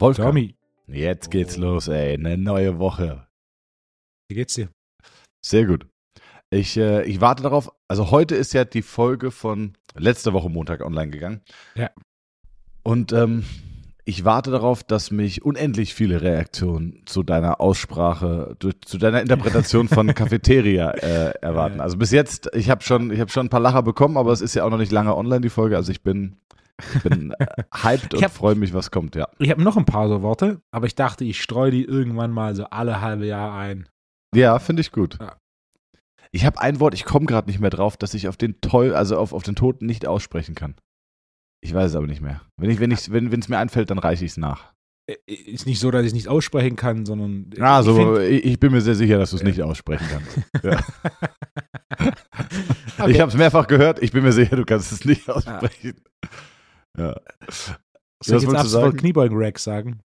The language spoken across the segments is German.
Wolfgang, Tommy, jetzt geht's los, ey. Eine neue Woche. wie geht's dir? Sehr gut. Ich, äh, ich warte darauf. Also heute ist ja die Folge von letzter Woche Montag online gegangen. Ja. Und ähm, ich warte darauf, dass mich unendlich viele Reaktionen zu deiner Aussprache, zu, zu deiner Interpretation von Cafeteria äh, erwarten. Also bis jetzt, ich habe schon, ich habe schon ein paar Lacher bekommen, aber es ist ja auch noch nicht lange online die Folge. Also ich bin, bin äh, hyped und hab- freue mich, was kommt. Ja. Ich habe noch ein paar so Worte, aber ich dachte, ich streue die irgendwann mal so alle halbe Jahr ein. Ja, finde ich gut. Ja. Ich habe ein Wort, ich komme gerade nicht mehr drauf, dass ich auf den Teul, also auf, auf den Toten nicht aussprechen kann. Ich weiß es aber nicht mehr. Wenn ich, wenn ich, wenn es mir einfällt, dann reiche ich es nach. Äh, Ist nicht so, dass ich es nicht aussprechen kann, sondern. Ah, ich so, find- ich, ich bin mir sehr sicher, dass du es Ja. nicht aussprechen kannst. Ja. Okay. Ich habe es mehrfach gehört, ich bin mir sicher, du kannst es nicht aussprechen. Ja. Soll ich jetzt wolltest du ab sofort sagen? Kniebeugen-Rack sagen?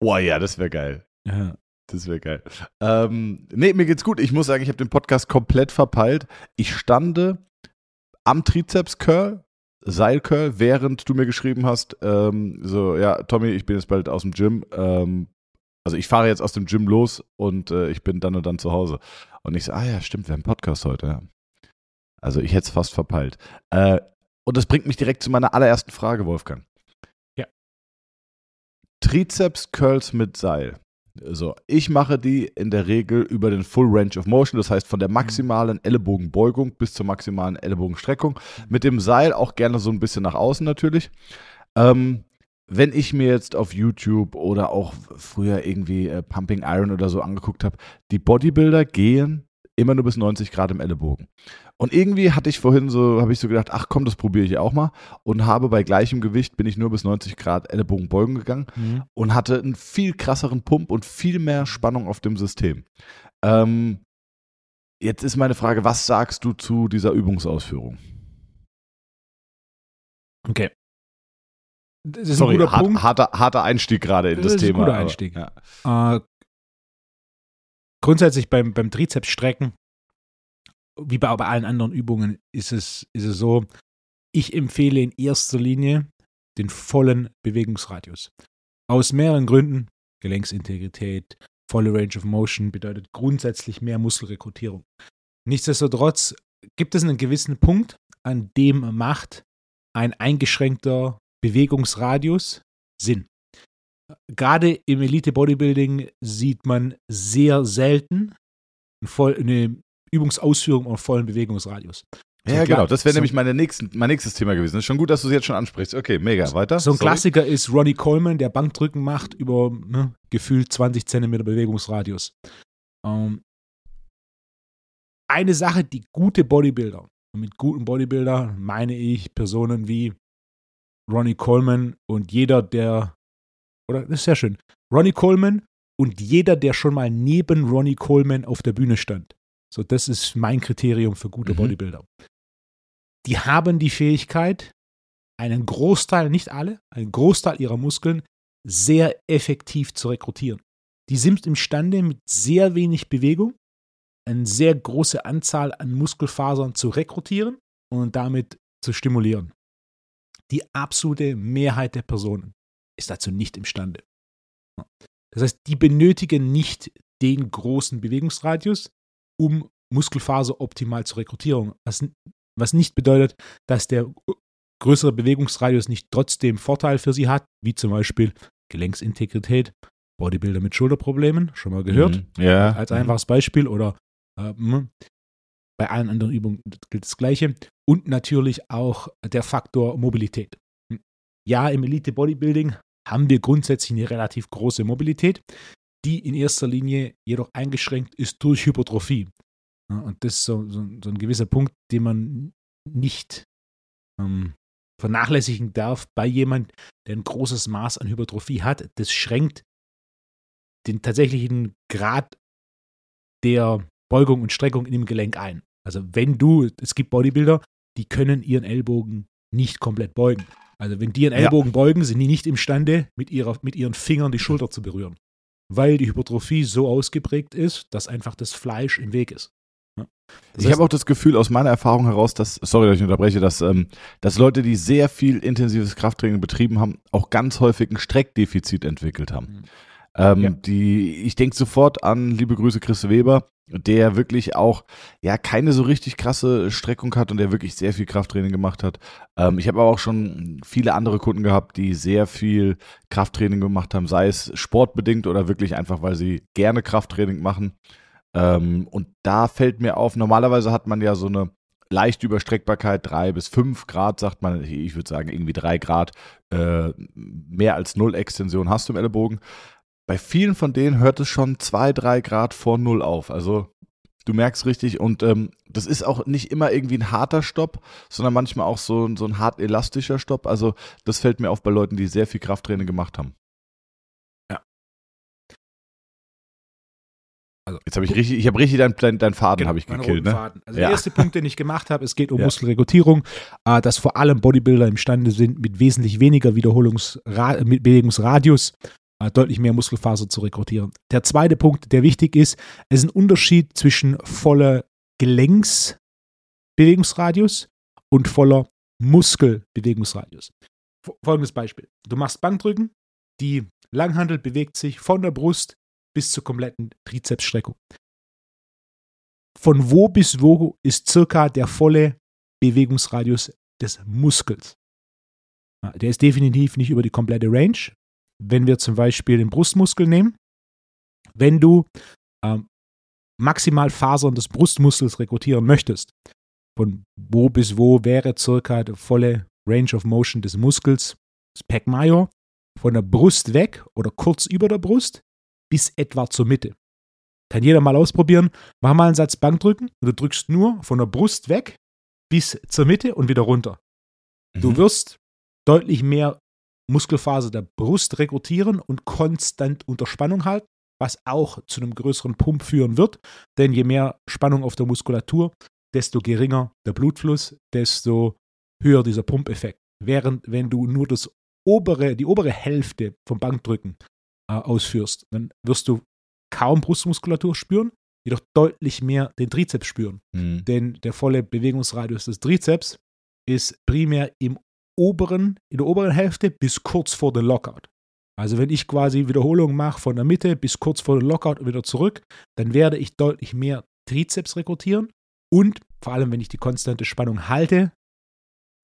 Boah, ja, das wäre geil. Ja. Das wäre geil. Ähm, nee, mir geht's gut. Ich muss sagen, ich habe den Podcast komplett verpeilt. Ich stande am Trizeps-Curl, Seil-Curl, während du mir geschrieben hast, ähm, so, ja, Tommy, ich bin jetzt bald aus dem Gym. Ähm, also ich fahre jetzt aus dem Gym los und äh, ich bin dann und dann zu Hause. Und ich so, ah ja, stimmt, wir haben einen Podcast heute. Ja. Also ich hätte es fast verpeilt. Äh, und das bringt mich direkt zu meiner allerersten Frage, Wolfgang. Ja. Trizeps-Curls mit Seil. So, ich mache die in der Regel über den Full Range of Motion, das heißt von der maximalen Ellenbogenbeugung bis zur maximalen Ellenbogenstreckung. Mit dem Seil auch gerne so ein bisschen nach außen natürlich. Ähm, wenn ich mir jetzt auf YouTube oder auch früher irgendwie äh, Pumping Iron oder so angeguckt habe, die Bodybuilder gehen immer nur bis 90 Grad im Ellenbogen. Und irgendwie hatte ich vorhin so, habe ich so gedacht, ach komm, das probiere ich auch mal. Und habe bei gleichem Gewicht bin ich nur bis 90 Grad Ellenbogenbeugen gegangen Mhm. und hatte einen viel krasseren Pump und viel mehr Spannung auf dem System. Ähm, jetzt ist meine Frage, was sagst du zu dieser Übungsausführung? Okay. Das ist Sorry, ein guter hart, Punkt. harter, harter Einstieg gerade in das, Das ist ein Thema. guter aber- Einstieg. Ja. Äh, grundsätzlich beim, beim Trizepsstrecken, wie bei, bei allen anderen Übungen, ist es, ist es so, ich empfehle in erster Linie den vollen Bewegungsradius. Aus mehreren Gründen. Gelenksintegrität, volle Range of Motion bedeutet grundsätzlich mehr Muskelrekrutierung. Nichtsdestotrotz gibt es einen gewissen Punkt, an dem macht ein eingeschränkter Bewegungsradius Sinn gerade im Elite Bodybuilding sieht man sehr selten eine Übungsausführung und vollen Bewegungsradius. So Ja, genau. Das wäre so- nämlich meine nächsten, mein nächstes Thema gewesen. Ist schon gut, dass du es jetzt schon ansprichst. Okay, mega. Weiter. So ein Sorry. Klassiker ist Ronnie Coleman, der Bankdrücken macht über ne, gefühlt 20 Zentimeter Bewegungsradius. Ähm, eine Sache, die gute Bodybuilder, und mit guten Bodybuilder meine ich Personen wie Ronnie Coleman und jeder, der, oder das ist sehr schön, Ronnie Coleman und jeder, der schon mal neben Ronnie Coleman auf der Bühne stand. So, das ist mein Kriterium für gute Mhm. Bodybuilder. Die haben die Fähigkeit, einen Großteil, nicht alle, einen Großteil ihrer Muskeln sehr effektiv zu rekrutieren. Die sind imstande, mit sehr wenig Bewegung eine sehr große Anzahl an Muskelfasern zu rekrutieren und damit zu stimulieren. Die absolute Mehrheit der Personen ist dazu nicht imstande. Das heißt, die benötigen nicht den großen Bewegungsradius, um Muskelfaser optimal zu rekrutieren. Was, was nicht bedeutet, dass der größere Bewegungsradius nicht trotzdem Vorteil für sie hat, wie zum Beispiel Gelenksintegrität, Bodybuilder mit Schulterproblemen, schon mal gehört, Mhm. Ja. als einfaches Beispiel oder äh, bei allen anderen Übungen gilt das Gleiche. Und natürlich auch der Faktor Mobilität. Ja, im Elite Bodybuilding haben wir grundsätzlich eine relativ große Mobilität, die in erster Linie jedoch eingeschränkt ist durch Hypertrophie. Ja, und das ist so, so, so ein gewisser Punkt, den man nicht ähm, vernachlässigen darf bei jemand, der ein großes Maß an Hypertrophie hat. Das schränkt den tatsächlichen Grad der Beugung und Streckung in dem Gelenk ein. Also wenn du, es gibt Bodybuilder, die können ihren Ellbogen nicht komplett beugen. Also wenn die ihren Ja. Ellbogen beugen, sind die nicht imstande, mit, ihrer, mit ihren Fingern die Schulter zu berühren. Weil die Hypertrophie so ausgeprägt ist, dass einfach das Fleisch im Weg ist. Das ich habe auch das Gefühl aus meiner Erfahrung heraus, dass, sorry, dass ich unterbreche, dass, ähm, dass Leute, die sehr viel intensives Krafttraining betrieben haben, auch ganz häufig ein Streckdefizit entwickelt haben. Mhm. Ähm, ja. die, ich denke sofort an, liebe Grüße, Chris Weber, der wirklich auch ja keine so richtig krasse Streckung hat und der wirklich sehr viel Krafttraining gemacht hat. Ähm, ich habe aber auch schon viele andere Kunden gehabt, die sehr viel Krafttraining gemacht haben, sei es sportbedingt oder wirklich einfach, weil sie gerne Krafttraining machen. Ähm, und da fällt mir auf, normalerweise hat man ja so eine leichte Überstreckbarkeit, drei bis fünf Grad, sagt man, ich würde sagen irgendwie drei Grad, äh, mehr als null Extension hast du im Ellenbogen. Bei vielen von denen hört es schon zwei, drei Grad vor null auf. Also du merkst richtig und ähm, das ist auch nicht immer irgendwie ein harter Stopp, sondern manchmal auch so, so ein hart elastischer Stopp. Also das fällt mir auf bei Leuten, die sehr viel Krafttraining gemacht haben. Also, Jetzt habe ich richtig, ich habe richtig deinen dein, dein Faden genau, habe ich gekillt, ne? Faden. Also ja. der erste Punkt, den ich gemacht habe, es geht um ja. Muskelrekrutierung, äh, dass vor allem Bodybuilder imstande sind, mit wesentlich weniger Wiederholungsra mit Bewegungsradius deutlich mehr Muskelfaser zu rekrutieren. Der zweite Punkt, der wichtig ist, es ist ein Unterschied zwischen voller Gelenksbewegungsradius und voller Muskelbewegungsradius. Folgendes Beispiel. Du machst Bankdrücken, die Langhandel bewegt sich von der Brust bis zur kompletten Trizepsstreckung. Von wo bis wo ist circa der volle Bewegungsradius des Muskels? Der ist definitiv nicht über die komplette Range. Wenn wir zum Beispiel den Brustmuskel nehmen, wenn du ähm, maximal Fasern des Brustmuskels rekrutieren möchtest, von wo bis wo wäre circa die volle Range of Motion des Muskels, das Pack Major, von der Brust weg oder kurz über der Brust bis etwa zur Mitte. Kann jeder mal ausprobieren. Mach mal einen Satz Bankdrücken und du drückst nur von der Brust weg bis zur Mitte und wieder runter. Mhm. Du wirst deutlich mehr Muskelphase der Brust rekrutieren und konstant unter Spannung halten, was auch zu einem größeren Pump führen wird. Denn je mehr Spannung auf der Muskulatur, desto geringer der Blutfluss, desto höher dieser Pumpeffekt. Während wenn du nur das obere, die obere Hälfte vom Bankdrücken äh, ausführst, dann wirst du kaum Brustmuskulatur spüren, jedoch deutlich mehr den Trizeps spüren. Mhm. Denn der volle Bewegungsradius des Trizeps ist primär im oberen, in der oberen Hälfte bis kurz vor dem Lockout. Also wenn ich quasi Wiederholungen mache von der Mitte bis kurz vor dem Lockout und wieder zurück, dann werde ich deutlich mehr Trizeps rekrutieren und vor allem, wenn ich die konstante Spannung halte,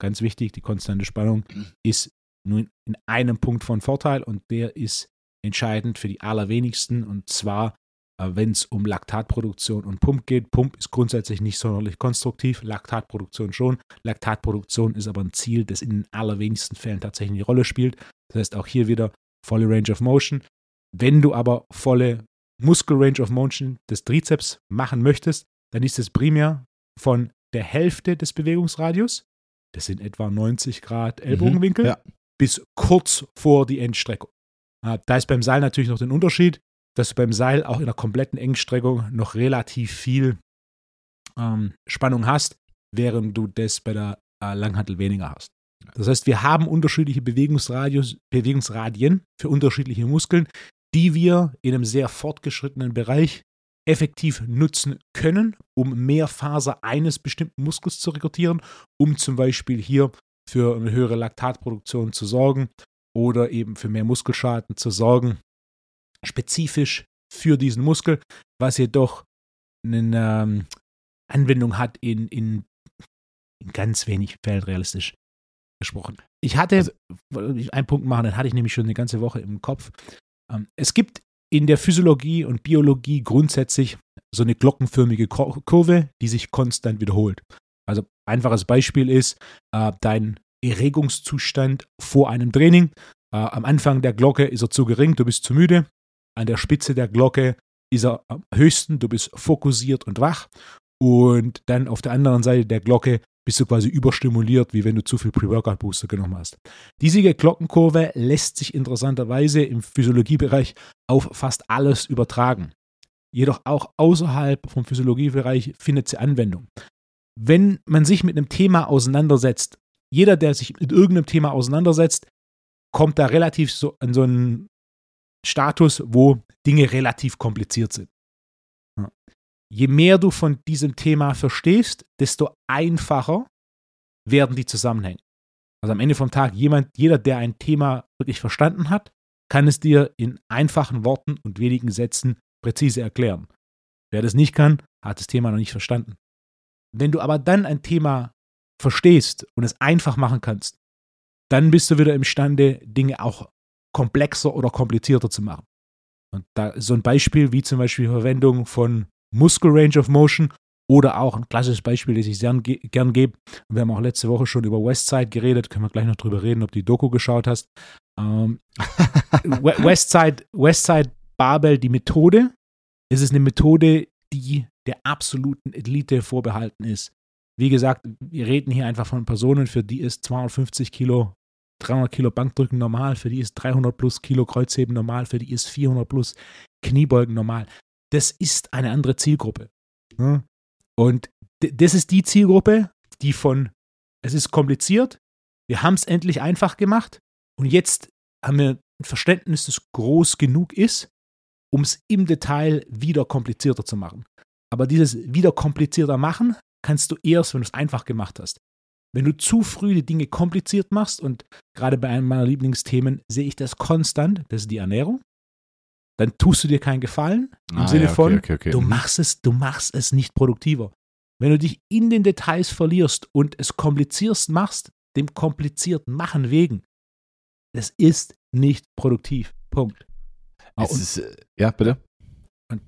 ganz wichtig, die konstante Spannung ist nur in einem Punkt von Vorteil und der ist entscheidend für die allerwenigsten und zwar, wenn es um Laktatproduktion und Pump geht. Pump ist grundsätzlich nicht sonderlich konstruktiv, Laktatproduktion schon. Laktatproduktion ist aber ein Ziel, das in den allerwenigsten Fällen tatsächlich eine Rolle spielt. Das heißt auch hier wieder volle Range of Motion. Wenn du aber volle Muskel Range of Motion des Trizeps machen möchtest, dann ist es primär von der Hälfte des Bewegungsradius, das sind etwa 90 Grad mhm, Ellbogenwinkel, mhm, ja. bis kurz vor die Endstreckung. Ah, da ist beim Seil natürlich noch den Unterschied, dass du beim Seil auch in der kompletten Engstreckung noch relativ viel ähm, Spannung hast, während du das bei der äh, Langhantel weniger hast. Das heißt, wir haben unterschiedliche Bewegungsradius, Bewegungsradien für unterschiedliche Muskeln, die wir in einem sehr fortgeschrittenen Bereich effektiv nutzen können, um mehr Faser eines bestimmten Muskels zu rekrutieren, um zum Beispiel hier für eine höhere Laktatproduktion zu sorgen oder eben für mehr Muskelschaden zu sorgen, spezifisch für diesen Muskel, was jedoch eine ähm, Anwendung hat in, in, in ganz wenig Fällen realistisch gesprochen. Ich hatte, also, wollte ich einen Punkt machen, den hatte ich nämlich schon eine ganze Woche im Kopf. Ähm, es gibt in der Physiologie und Biologie grundsätzlich so eine glockenförmige Kurve, die sich konstant wiederholt. Also einfaches Beispiel ist, äh, dein Erregungszustand vor einem Training. Äh, am Anfang der Glocke ist er zu gering, du bist zu müde. An der Spitze der Glocke ist er am höchsten, du bist fokussiert und wach. Und dann auf der anderen Seite der Glocke bist du quasi überstimuliert, wie wenn du zu viel Pre-Workout-Booster genommen hast. Diese Glockenkurve lässt sich interessanterweise im Physiologiebereich auf fast alles übertragen. Jedoch auch außerhalb vom Physiologiebereich findet sie Anwendung. Wenn man sich mit einem Thema auseinandersetzt, jeder, der sich mit irgendeinem Thema auseinandersetzt, kommt da relativ so an so einen Status, wo Dinge relativ kompliziert sind. je mehr du von diesem Thema verstehst, desto einfacher werden die Zusammenhänge. Also am Ende vom Tag, jemand, jeder, der ein Thema wirklich verstanden hat, kann es dir in einfachen Worten und wenigen Sätzen präzise erklären. Wer das nicht kann, hat das Thema noch nicht verstanden. Wenn du aber dann ein Thema verstehst und es einfach machen kannst, dann bist du wieder imstande, Dinge auch komplexer oder komplizierter zu machen. Und da ist so ein Beispiel wie zum Beispiel die Verwendung von Muscle Range of Motion oder auch ein klassisches Beispiel, das ich sehr gern gebe. Wir haben auch letzte Woche schon über Westside geredet, können wir gleich noch drüber reden, ob du die Doku geschaut hast. Ähm, Westside, Westside Barbell, die Methode, es ist eine Methode, die der absoluten Elite vorbehalten ist. Wie gesagt, wir reden hier einfach von Personen, für die ist 250 Kilo, 300 Kilo Bankdrücken normal, für die ist 300 plus Kilo Kreuzheben normal, für die ist 400 plus Kniebeugen normal. Das ist eine andere Zielgruppe. Und das ist die Zielgruppe, die von, es ist kompliziert, wir haben es endlich einfach gemacht und jetzt haben wir ein Verständnis, das groß genug ist, um es im Detail wieder komplizierter zu machen. Aber dieses wieder komplizierter machen kannst du erst, wenn du es einfach gemacht hast. Wenn du zu früh die Dinge kompliziert machst, und gerade bei einem meiner Lieblingsthemen sehe ich das konstant, das ist die Ernährung, dann tust du dir keinen Gefallen im ah, Sinne ja, okay, von, okay, okay. du mhm. machst es, du machst es nicht produktiver. Wenn du dich in den Details verlierst und es komplizierst machst, dem komplizierten Machen wegen, es ist nicht produktiv. Punkt. Es ist, äh, ja, bitte. Und,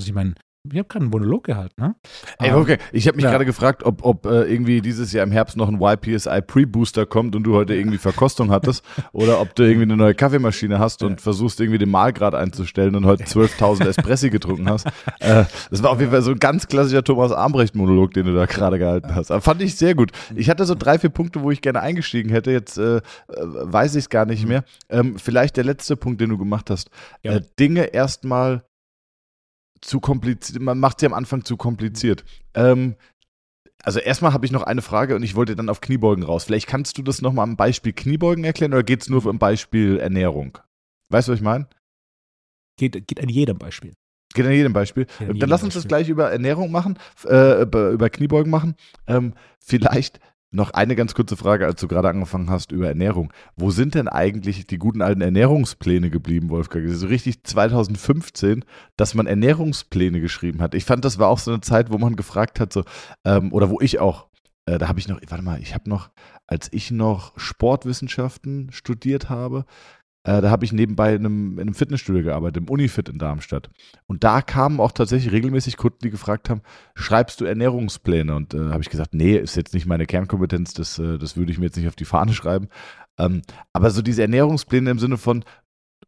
ich meine, ich habe gerade einen Monolog gehalten, ne? Ey, okay. Ich habe mich ja. gerade gefragt, ob, ob äh, irgendwie dieses Jahr im Herbst noch ein YPSI Pre-Booster kommt und du heute irgendwie Verkostung hattest oder ob du irgendwie eine neue Kaffeemaschine hast und versuchst irgendwie den Mahlgrad einzustellen und heute 12.000 Espressi getrunken hast. Äh, das war auf jeden Fall so ein ganz klassischer Thomas Armbrecht-Monolog, den du da gerade gehalten hast. Aber fand ich sehr gut. Ich hatte so drei, vier Punkte, wo ich gerne eingestiegen hätte. Jetzt äh, weiß ich es gar nicht mehr. Ähm, vielleicht der letzte Punkt, den du gemacht hast. Ja. Äh, Dinge erstmal zu kompliziert, man macht sie am Anfang zu kompliziert. Ähm, also erstmal habe ich noch eine Frage und ich wollte dann auf Kniebeugen raus. Vielleicht kannst du das nochmal am Beispiel Kniebeugen erklären oder geht es nur um Beispiel Ernährung? Weißt du, was ich meine? Geht, geht an jedem Beispiel. Geht an jedem Beispiel. An jedem dann lass uns Beispiel. das gleich über Ernährung machen, äh, über Kniebeugen machen. Ähm, vielleicht noch eine ganz kurze Frage, als du gerade angefangen hast über Ernährung. Wo sind denn eigentlich die guten alten Ernährungspläne geblieben, Wolfgang? So richtig 2015, dass man Ernährungspläne geschrieben hat. Ich fand, das war auch so eine Zeit, wo man gefragt hat, so, ähm, oder wo ich auch, äh, da habe ich noch, warte mal, ich habe noch, als ich noch Sportwissenschaften studiert habe, äh, da habe ich nebenbei in einem, in einem, Fitnessstudio gearbeitet, im Unifit in Darmstadt. Und da kamen auch tatsächlich regelmäßig Kunden, die gefragt haben, schreibst du Ernährungspläne? Und äh, habe ich gesagt, nee, ist jetzt nicht meine Kernkompetenz, das, äh, das würde ich mir jetzt nicht auf die Fahne schreiben. Ähm, aber so diese Ernährungspläne im Sinne von,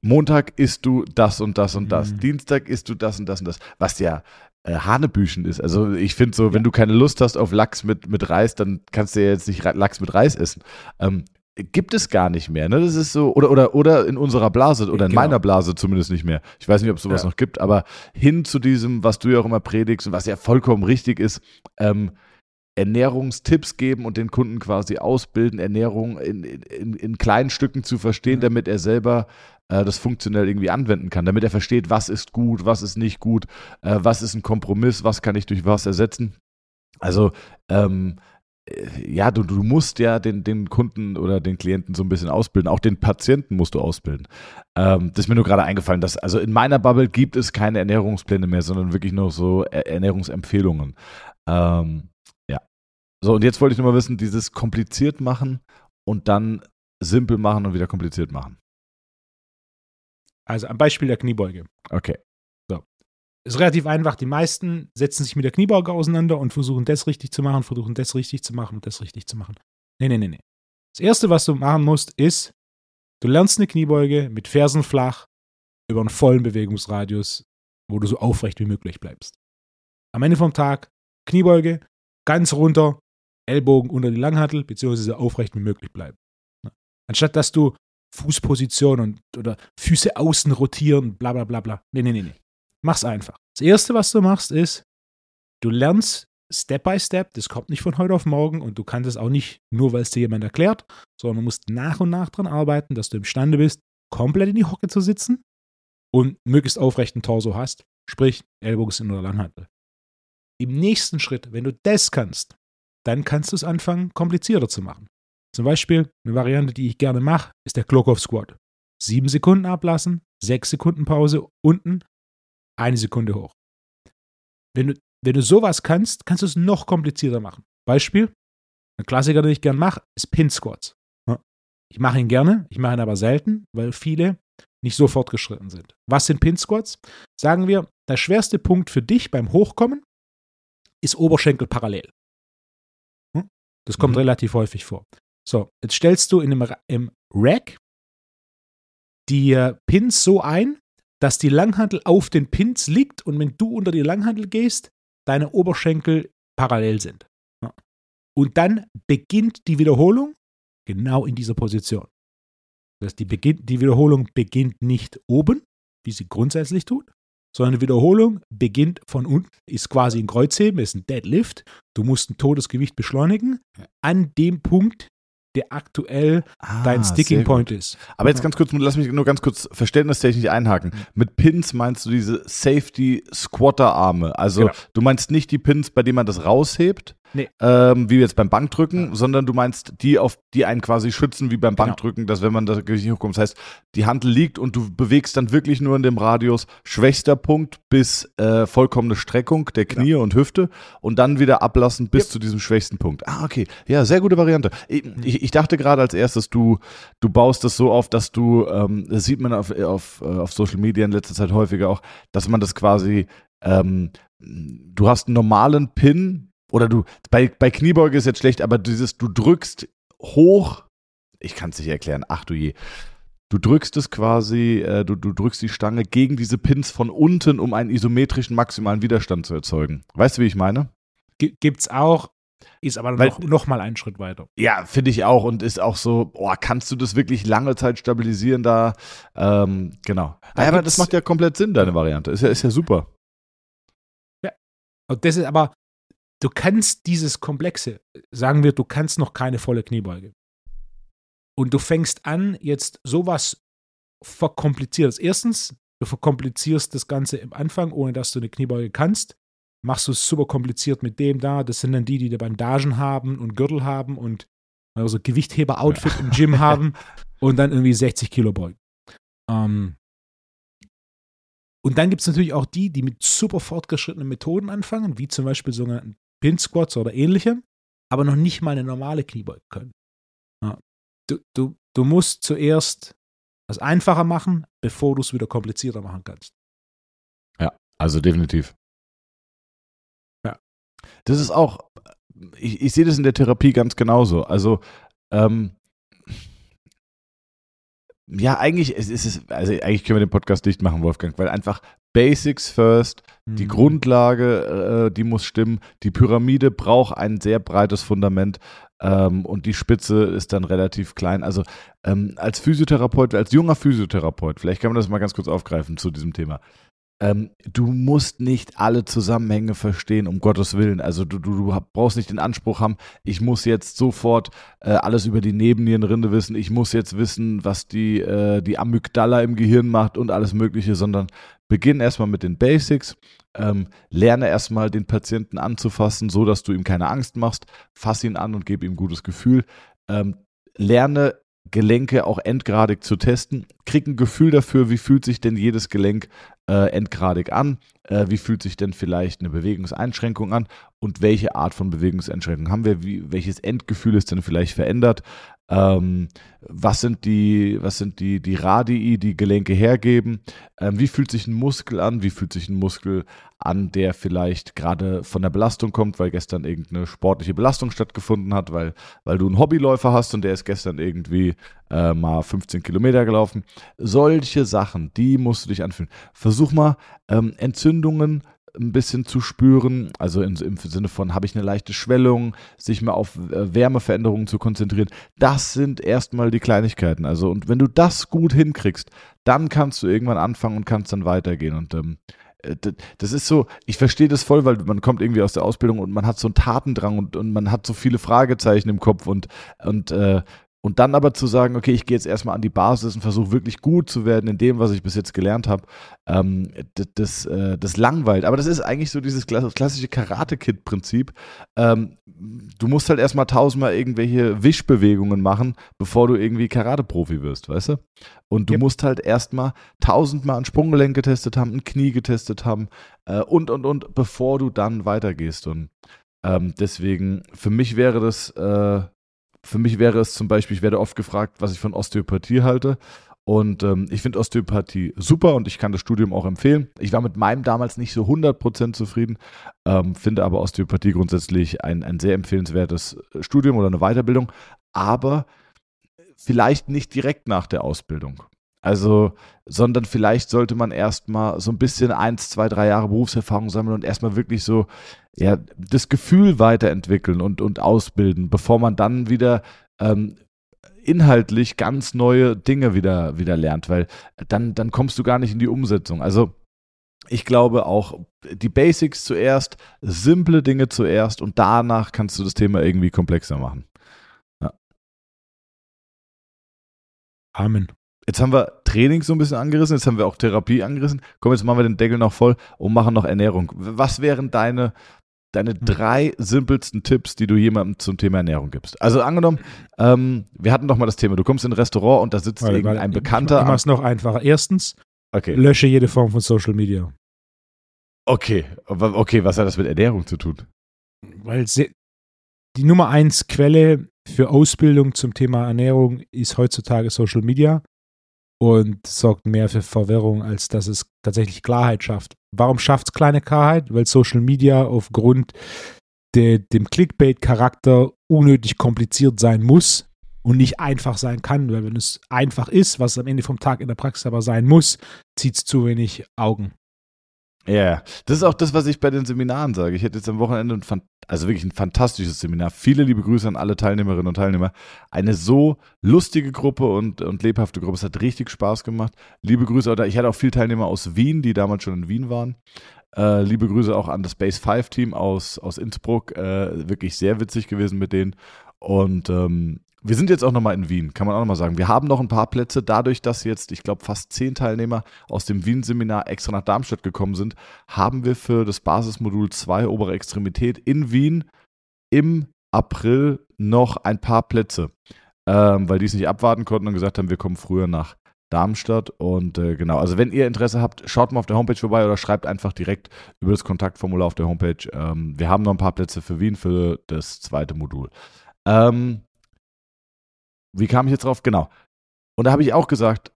Montag isst du das und das und das, mhm. Dienstag isst du das und das und das, was ja äh, Hanebüchen ist. Also ich finde so, wenn du keine Lust hast auf Lachs mit, mit Reis, dann kannst du ja jetzt nicht Lachs mit Reis essen. Ähm, gibt es gar nicht mehr. Ne? Das ist so, oder, oder, oder in unserer Blase oder in genau. meiner Blase zumindest nicht mehr. Ich weiß nicht, ob es sowas ja. noch gibt, aber hin zu diesem, was du ja auch immer predigst und was ja vollkommen richtig ist, ähm, Ernährungstipps geben und den Kunden quasi ausbilden, Ernährung in, in, in kleinen Stücken zu verstehen, mhm. damit er selber äh, das funktionell irgendwie anwenden kann, damit er versteht, was ist gut, was ist nicht gut, äh, was ist ein Kompromiss, was kann ich durch was ersetzen. Also ähm, äh, ja, du, du musst ja den, den Kunden oder den Klienten so ein bisschen ausbilden. Auch den Patienten musst du ausbilden. Ähm, das ist mir nur gerade eingefallen, dass also in meiner Bubble gibt es keine Ernährungspläne mehr, sondern wirklich nur so Ernährungsempfehlungen. Ähm, ja. So, und jetzt wollte ich nur mal wissen, dieses kompliziert machen und dann simpel machen und wieder kompliziert machen. Also am Beispiel der Kniebeuge. Okay. Ist relativ einfach. Die meisten setzen sich mit der Kniebeuge auseinander und versuchen das richtig zu machen, versuchen das richtig zu machen und das richtig zu machen. Nee, nee, nee, nee. Das erste, was du machen musst, ist, du lernst eine Kniebeuge mit Fersen flach über einen vollen Bewegungsradius, wo du so aufrecht wie möglich bleibst. Am Ende vom Tag Kniebeuge, ganz runter, Ellbogen unter die Langhantel, beziehungsweise aufrecht wie möglich bleiben. Anstatt dass du Fußposition und oder Füße außen rotieren, bla bla bla bla. Nee, nee, nee, nee. Mach's einfach. Das erste, was du machst, ist, du lernst Step by Step, das kommt nicht von heute auf morgen und du kannst es auch nicht nur, weil es dir jemand erklärt, sondern du musst nach und nach dran arbeiten, dass du imstande bist, komplett in die Hocke zu sitzen und möglichst aufrechten Torso hast, sprich Ellbogen sind oder Langhantel. im nächsten Schritt, wenn du das kannst, dann kannst du es anfangen, komplizierter zu machen. Zum Beispiel eine Variante, die ich gerne mache, ist der Clock-Off Squat. Sieben Sekunden ablassen, sechs Sekunden Pause unten, eine Sekunde hoch. Wenn du, wenn du sowas kannst, kannst du es noch komplizierter machen. Beispiel, ein Klassiker, den ich gerne mache, ist Pin Squats. Ich mache ihn gerne, ich mache ihn aber selten, weil viele nicht so fortgeschritten sind. Was sind Pin Squats? Sagen wir, der schwerste Punkt für dich beim Hochkommen ist Oberschenkel parallel. Das kommt mhm. relativ häufig vor. So, jetzt stellst du in einem, im Rack die Pins so ein, dass die Langhantel auf den Pins liegt und wenn du unter die Langhantel gehst, deine Oberschenkel parallel sind. Und dann beginnt die Wiederholung genau in dieser Position. Das heißt, die, Beginn, die Wiederholung beginnt nicht oben, wie sie grundsätzlich tut, sondern die Wiederholung beginnt von unten, ist quasi ein Kreuzheben, ist ein Deadlift. Du musst ein Todesgewicht beschleunigen an dem Punkt, der aktuell ah, dein Sticking Point ist. Aber jetzt ganz kurz, lass mich nur ganz kurz verständnistechnisch einhaken. Mit Pins meinst du diese Safety Squatter Arme. Also genau. du meinst nicht die Pins, bei denen man das raushebt, Nee. Ähm, wie jetzt beim Bankdrücken, ja. sondern du meinst die, auf die einen quasi schützen, wie beim genau. Bankdrücken, dass wenn man da Gewicht hochkommt. Das heißt, die Hand liegt und du bewegst dann wirklich nur in dem Radius schwächster Punkt bis äh, vollkommene Streckung der Knie genau. und Hüfte und dann wieder ablassen bis yep. zu diesem schwächsten Punkt. Ah, okay. Ja, sehr gute Variante. Ich, mhm. ich, ich dachte gerade als erstes, du, du baust das so auf, dass du, ähm, das sieht man auf, auf, äh, auf Social Media in letzter Zeit häufiger auch, dass man das quasi ähm, du hast einen normalen Pin, oder du, bei, bei Kniebeuge ist jetzt schlecht, aber dieses, du drückst hoch, ich kann es nicht erklären, ach du je. Du drückst es quasi, äh, du, du drückst die Stange gegen diese Pins von unten, um einen isometrischen maximalen Widerstand zu erzeugen. Weißt du, wie ich meine? Gibt's auch, ist aber Weil, noch, noch mal einen Schritt weiter. Ja, finde ich auch und ist auch so, boah, kannst du das wirklich lange Zeit stabilisieren da? Ähm, genau. Da aber das macht ja komplett Sinn, deine Variante. Ist ja, ist ja super. Ja. Und das ist aber, du kannst dieses Komplexe, sagen wir, du kannst noch keine volle Kniebeuge. Und du fängst an, jetzt sowas verkompliziertes. Erstens, du verkomplizierst das Ganze im Anfang, ohne dass du eine Kniebeuge kannst. Machst du es super kompliziert mit dem da. Das sind dann die, die Bandagen haben und Gürtel haben und also Gewichtheber-Outfit ja. im Gym haben und dann irgendwie 60 Kilo beugen. Ähm, und dann gibt es natürlich auch die, die mit super fortgeschrittenen Methoden anfangen, wie zum Beispiel sogenannten Pin Squats oder ähnlichem, aber noch nicht mal eine normale Kniebeuge können. Ja. Du, du, du musst zuerst das einfacher machen, bevor du es wieder komplizierter machen kannst. Ja, also definitiv. Ja. Das ist auch, ich, ich sehe das in der Therapie ganz genauso. Also, ähm, ja, eigentlich ist es, also eigentlich können wir den Podcast dicht machen, Wolfgang, weil einfach Basics first, die mhm. Grundlage, äh, die muss stimmen. Die Pyramide braucht ein sehr breites Fundament ähm, und die Spitze ist dann relativ klein. Also ähm, als Physiotherapeut, als junger Physiotherapeut, vielleicht kann man das mal ganz kurz aufgreifen zu diesem Thema. Ähm, du musst nicht alle Zusammenhänge verstehen, um Gottes Willen. Also du, du, du brauchst nicht den Anspruch haben, ich muss jetzt sofort äh, alles über die Nebennierenrinde wissen, ich muss jetzt wissen, was die, äh, die Amygdala im Gehirn macht und alles Mögliche, sondern beginn erstmal mit den Basics, ähm, lerne erstmal den Patienten anzufassen, so dass du ihm keine Angst machst, fass ihn an und gib ihm gutes Gefühl. Ähm, lerne Gelenke auch endgradig zu testen. Krieg ein Gefühl dafür, wie fühlt sich denn jedes Gelenk äh, endgradig an, äh, wie fühlt sich denn vielleicht eine Bewegungseinschränkung an und welche Art von Bewegungseinschränkung haben wir, wie, welches Endgefühl ist denn vielleicht verändert. Ähm, was sind die, was sind die, die Radii, die Gelenke hergeben? Ähm, wie fühlt sich ein Muskel an? Wie fühlt sich ein Muskel an, der vielleicht gerade von der Belastung kommt, weil gestern irgendeine sportliche Belastung stattgefunden hat, weil, weil du einen Hobbyläufer hast und der ist gestern irgendwie äh, mal 15 Kilometer gelaufen. Solche Sachen, die musst du dich anfühlen. Versuch mal ähm, Entzündungen ein bisschen zu spüren, also in, im Sinne von, habe ich eine leichte Schwellung, sich mal auf äh, Wärmeveränderungen zu konzentrieren. Das sind erstmal die Kleinigkeiten. Also, und wenn du das gut hinkriegst, dann kannst du irgendwann anfangen und kannst dann weitergehen. Und ähm, äh, das ist so, ich verstehe das voll, weil man kommt irgendwie aus der Ausbildung und man hat so einen Tatendrang und, und man hat so viele Fragezeichen im Kopf und, und äh, Und dann aber zu sagen, okay, ich gehe jetzt erstmal an die Basis und versuche wirklich gut zu werden in dem, was ich bis jetzt gelernt habe, ähm, das, das, äh, das, langweilt. Aber das ist eigentlich so dieses klassische Karate-Kid-Prinzip. Ähm, du musst halt erstmal tausendmal irgendwelche Wischbewegungen machen, bevor du irgendwie Karate-Profi wirst, weißt du? Und du yep. musst halt erstmal tausendmal ein Sprunggelenk getestet haben, ein Knie getestet haben äh, und, und, und, bevor du dann weitergehst. Und ähm, deswegen, für mich wäre das, äh, für mich wäre es zum Beispiel, ich werde oft gefragt, was ich von Osteopathie halte. Und ähm, ich finde Osteopathie super und ich kann das Studium auch empfehlen. Ich war mit meinem damals nicht so 100% zufrieden, ähm, finde aber Osteopathie grundsätzlich ein, ein sehr empfehlenswertes Studium oder eine Weiterbildung, aber vielleicht nicht direkt nach der Ausbildung. Also, sondern vielleicht sollte man erstmal so ein bisschen eins, zwei, drei Jahre Berufserfahrung sammeln und erstmal wirklich so ja, das Gefühl weiterentwickeln und, und ausbilden, bevor man dann wieder ähm, inhaltlich ganz neue Dinge wieder, wieder lernt, weil dann, dann kommst du gar nicht in die Umsetzung. Also ich glaube auch die Basics zuerst, simple Dinge zuerst und danach kannst du das Thema irgendwie komplexer machen. Ja. Amen. Jetzt haben wir Training so ein bisschen angerissen, jetzt haben wir auch Therapie angerissen. Komm, jetzt machen wir den Deckel noch voll und machen noch Ernährung. Was wären deine, deine hm. drei simpelsten Tipps, die du jemandem zum Thema Ernährung gibst? Also angenommen, ähm, wir hatten doch mal das Thema, du kommst in ein Restaurant und da sitzt warte, irgendein warte, Bekannter. Ich mach es noch einfacher. Erstens, okay. lösche jede Form von Social Media. Okay, okay, was hat das mit Ernährung zu tun? Weil die Nummer eins Quelle für Ausbildung zum Thema Ernährung ist heutzutage Social Media und sorgt mehr für Verwirrung, als dass es tatsächlich Klarheit schafft. Warum schafft es kleine Klarheit? Weil Social Media aufgrund de, dem Clickbait-Charakter unnötig kompliziert sein muss und nicht einfach sein kann, weil wenn es einfach ist, was am Ende vom Tag in der Praxis aber sein muss, zieht es zu wenig Augen. Ja, yeah. das ist auch das, was ich bei den Seminaren sage. Ich hätte jetzt am Wochenende ein, also wirklich ein fantastisches Seminar. Viele liebe Grüße an alle Teilnehmerinnen und Teilnehmer. Eine so lustige Gruppe und, und lebhafte Gruppe. Es hat richtig Spaß gemacht. Liebe Grüße, ich hatte auch viele Teilnehmer aus Wien, die damals schon in Wien waren. Äh, liebe Grüße auch an das Base 5 Team aus, aus Innsbruck. Äh, wirklich sehr witzig gewesen mit denen. Und ähm, wir sind jetzt auch nochmal in Wien, kann man auch nochmal sagen. Wir haben noch ein paar Plätze, dadurch, dass jetzt, ich glaube, fast zehn Teilnehmer aus dem Wien-Seminar extra nach Darmstadt gekommen sind, haben wir für das Basismodul 2 obere Extremität in Wien im April noch ein paar Plätze, ähm, weil die es nicht abwarten konnten und gesagt haben, wir kommen früher nach Darmstadt. Und äh, genau, also wenn ihr Interesse habt, schaut mal auf der Homepage vorbei oder schreibt einfach direkt über das Kontaktformular auf der Homepage. Ähm, wir haben noch ein paar Plätze für Wien für das zweite Modul. Ähm, wie kam ich jetzt drauf? Genau. Und da habe ich auch gesagt,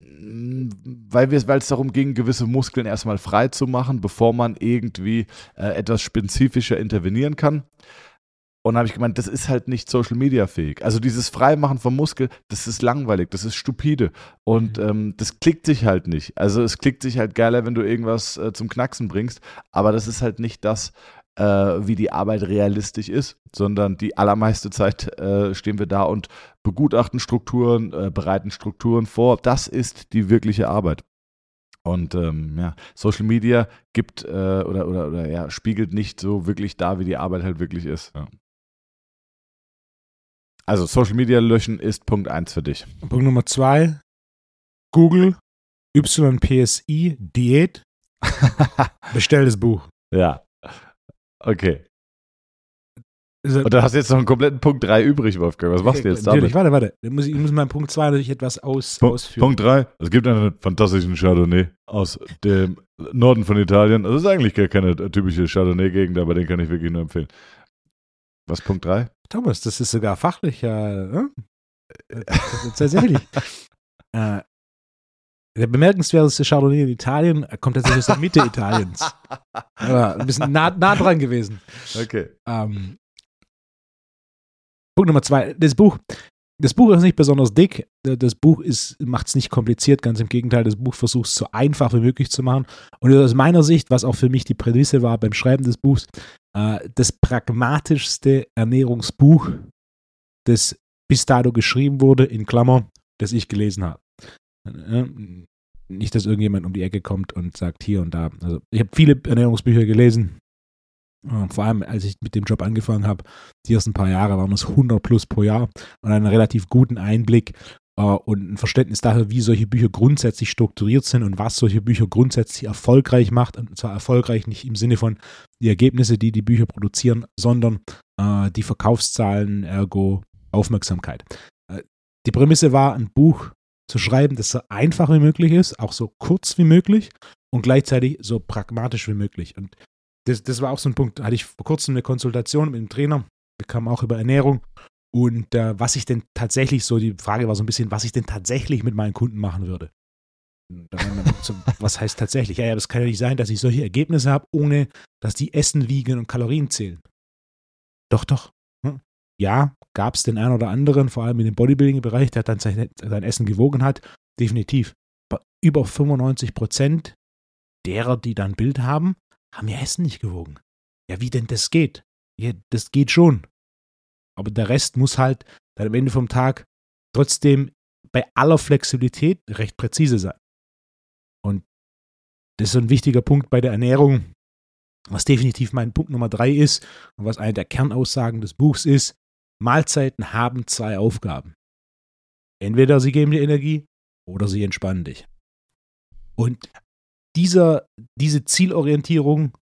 mm, weil, es darum ging, gewisse Muskeln erstmal frei zu machen, bevor man irgendwie äh, etwas spezifischer intervenieren kann. Und da habe ich gemeint, das ist halt nicht Social Media fähig. Also dieses Freimachen vom Muskel, das ist langweilig, das ist stupide. Und mhm. ähm, das klickt sich halt nicht. Also es klickt sich halt geiler, wenn du irgendwas äh, zum Knacksen bringst, aber das ist halt nicht das, äh, wie die Arbeit realistisch ist, sondern die allermeiste Zeit äh, stehen wir da und begutachten Strukturen, äh, bereiten Strukturen vor. Das ist die wirkliche Arbeit. Und ähm, ja, Social Media gibt äh, oder, oder, oder ja, spiegelt nicht so wirklich da, wie die Arbeit halt wirklich ist. Ja. Also Social Media löschen ist Punkt 1 für dich. Punkt Nummer 2, Google YPSI Diät. Bestell das Buch. Ja. Okay. Und dann hast du jetzt noch einen kompletten Punkt 3 übrig, Wolfgang. Was machst du jetzt damit? Warte, warte. Ich muss, ich muss meinen Punkt 2 natürlich etwas aus, Punkt, ausführen. Punkt 3. Es gibt einen fantastischen Chardonnay aus dem Norden von Italien. Das ist eigentlich gar keine typische Chardonnay-Gegend, aber den kann ich wirklich nur empfehlen. Was, Punkt 3? Thomas, das ist sogar fachlich ja. Äh? Tatsächlich. äh, der bemerkenswerteste Chardonnay in Italien kommt tatsächlich aus der Mitte Italiens. Aber ein bisschen nah, nah dran gewesen. Okay. Ähm, Punkt Nummer zwei. Das Buch. Das Buch ist nicht besonders dick. Das Buch macht es nicht kompliziert, ganz im Gegenteil. Das Buch versucht es so einfach wie möglich zu machen. Und aus meiner Sicht, was auch für mich die Prämisse war beim Schreiben des Buchs, äh, das pragmatischste Ernährungsbuch, das bis dato geschrieben wurde, in Klammer, das ich gelesen habe. Nicht, dass irgendjemand um die Ecke kommt und sagt hier und da. Also ich habe viele Ernährungsbücher gelesen. Äh, vor allem, als ich mit dem Job angefangen habe, die ersten paar Jahre waren es 100 plus pro Jahr und einen relativ guten Einblick äh, und ein Verständnis dafür, wie solche Bücher grundsätzlich strukturiert sind und was solche Bücher grundsätzlich erfolgreich macht. Und zwar erfolgreich nicht im Sinne von die Ergebnisse, die die Bücher produzieren, sondern äh, die Verkaufszahlen, ergo Aufmerksamkeit. Äh, die Prämisse war, ein Buch zu schreiben, das so einfach wie möglich ist, auch so kurz wie möglich und gleichzeitig so pragmatisch wie möglich. Und das, das war auch so ein Punkt. Da hatte ich vor kurzem eine Konsultation mit dem Trainer, bekam auch über Ernährung und äh, was ich denn tatsächlich so, die Frage war so ein bisschen, was ich denn tatsächlich mit meinen Kunden machen würde. So, was heißt tatsächlich? Ja, ja, das kann ja nicht sein, dass ich solche Ergebnisse habe, ohne dass die Essen wiegen und Kalorien zählen. Doch, doch. Hm. Ja, gab es den einen oder anderen, vor allem in dem Bodybuilding-Bereich, der dann sein, sein, Essen gewogen hat. Definitiv. Aber über 95 Prozent derer, die dann Bild haben, haben ihr Essen nicht gewogen. Ja, wie denn das geht? Ja, das geht schon. Aber der Rest muss halt dann am Ende vom Tag trotzdem bei aller Flexibilität recht präzise sein. Und das ist ein wichtiger Punkt bei der Ernährung, was definitiv mein Punkt Nummer drei ist und was eine der Kernaussagen des Buchs ist. Mahlzeiten haben zwei Aufgaben. Entweder sie geben dir Energie oder sie entspannen dich. Und dieser, diese Zielorientierung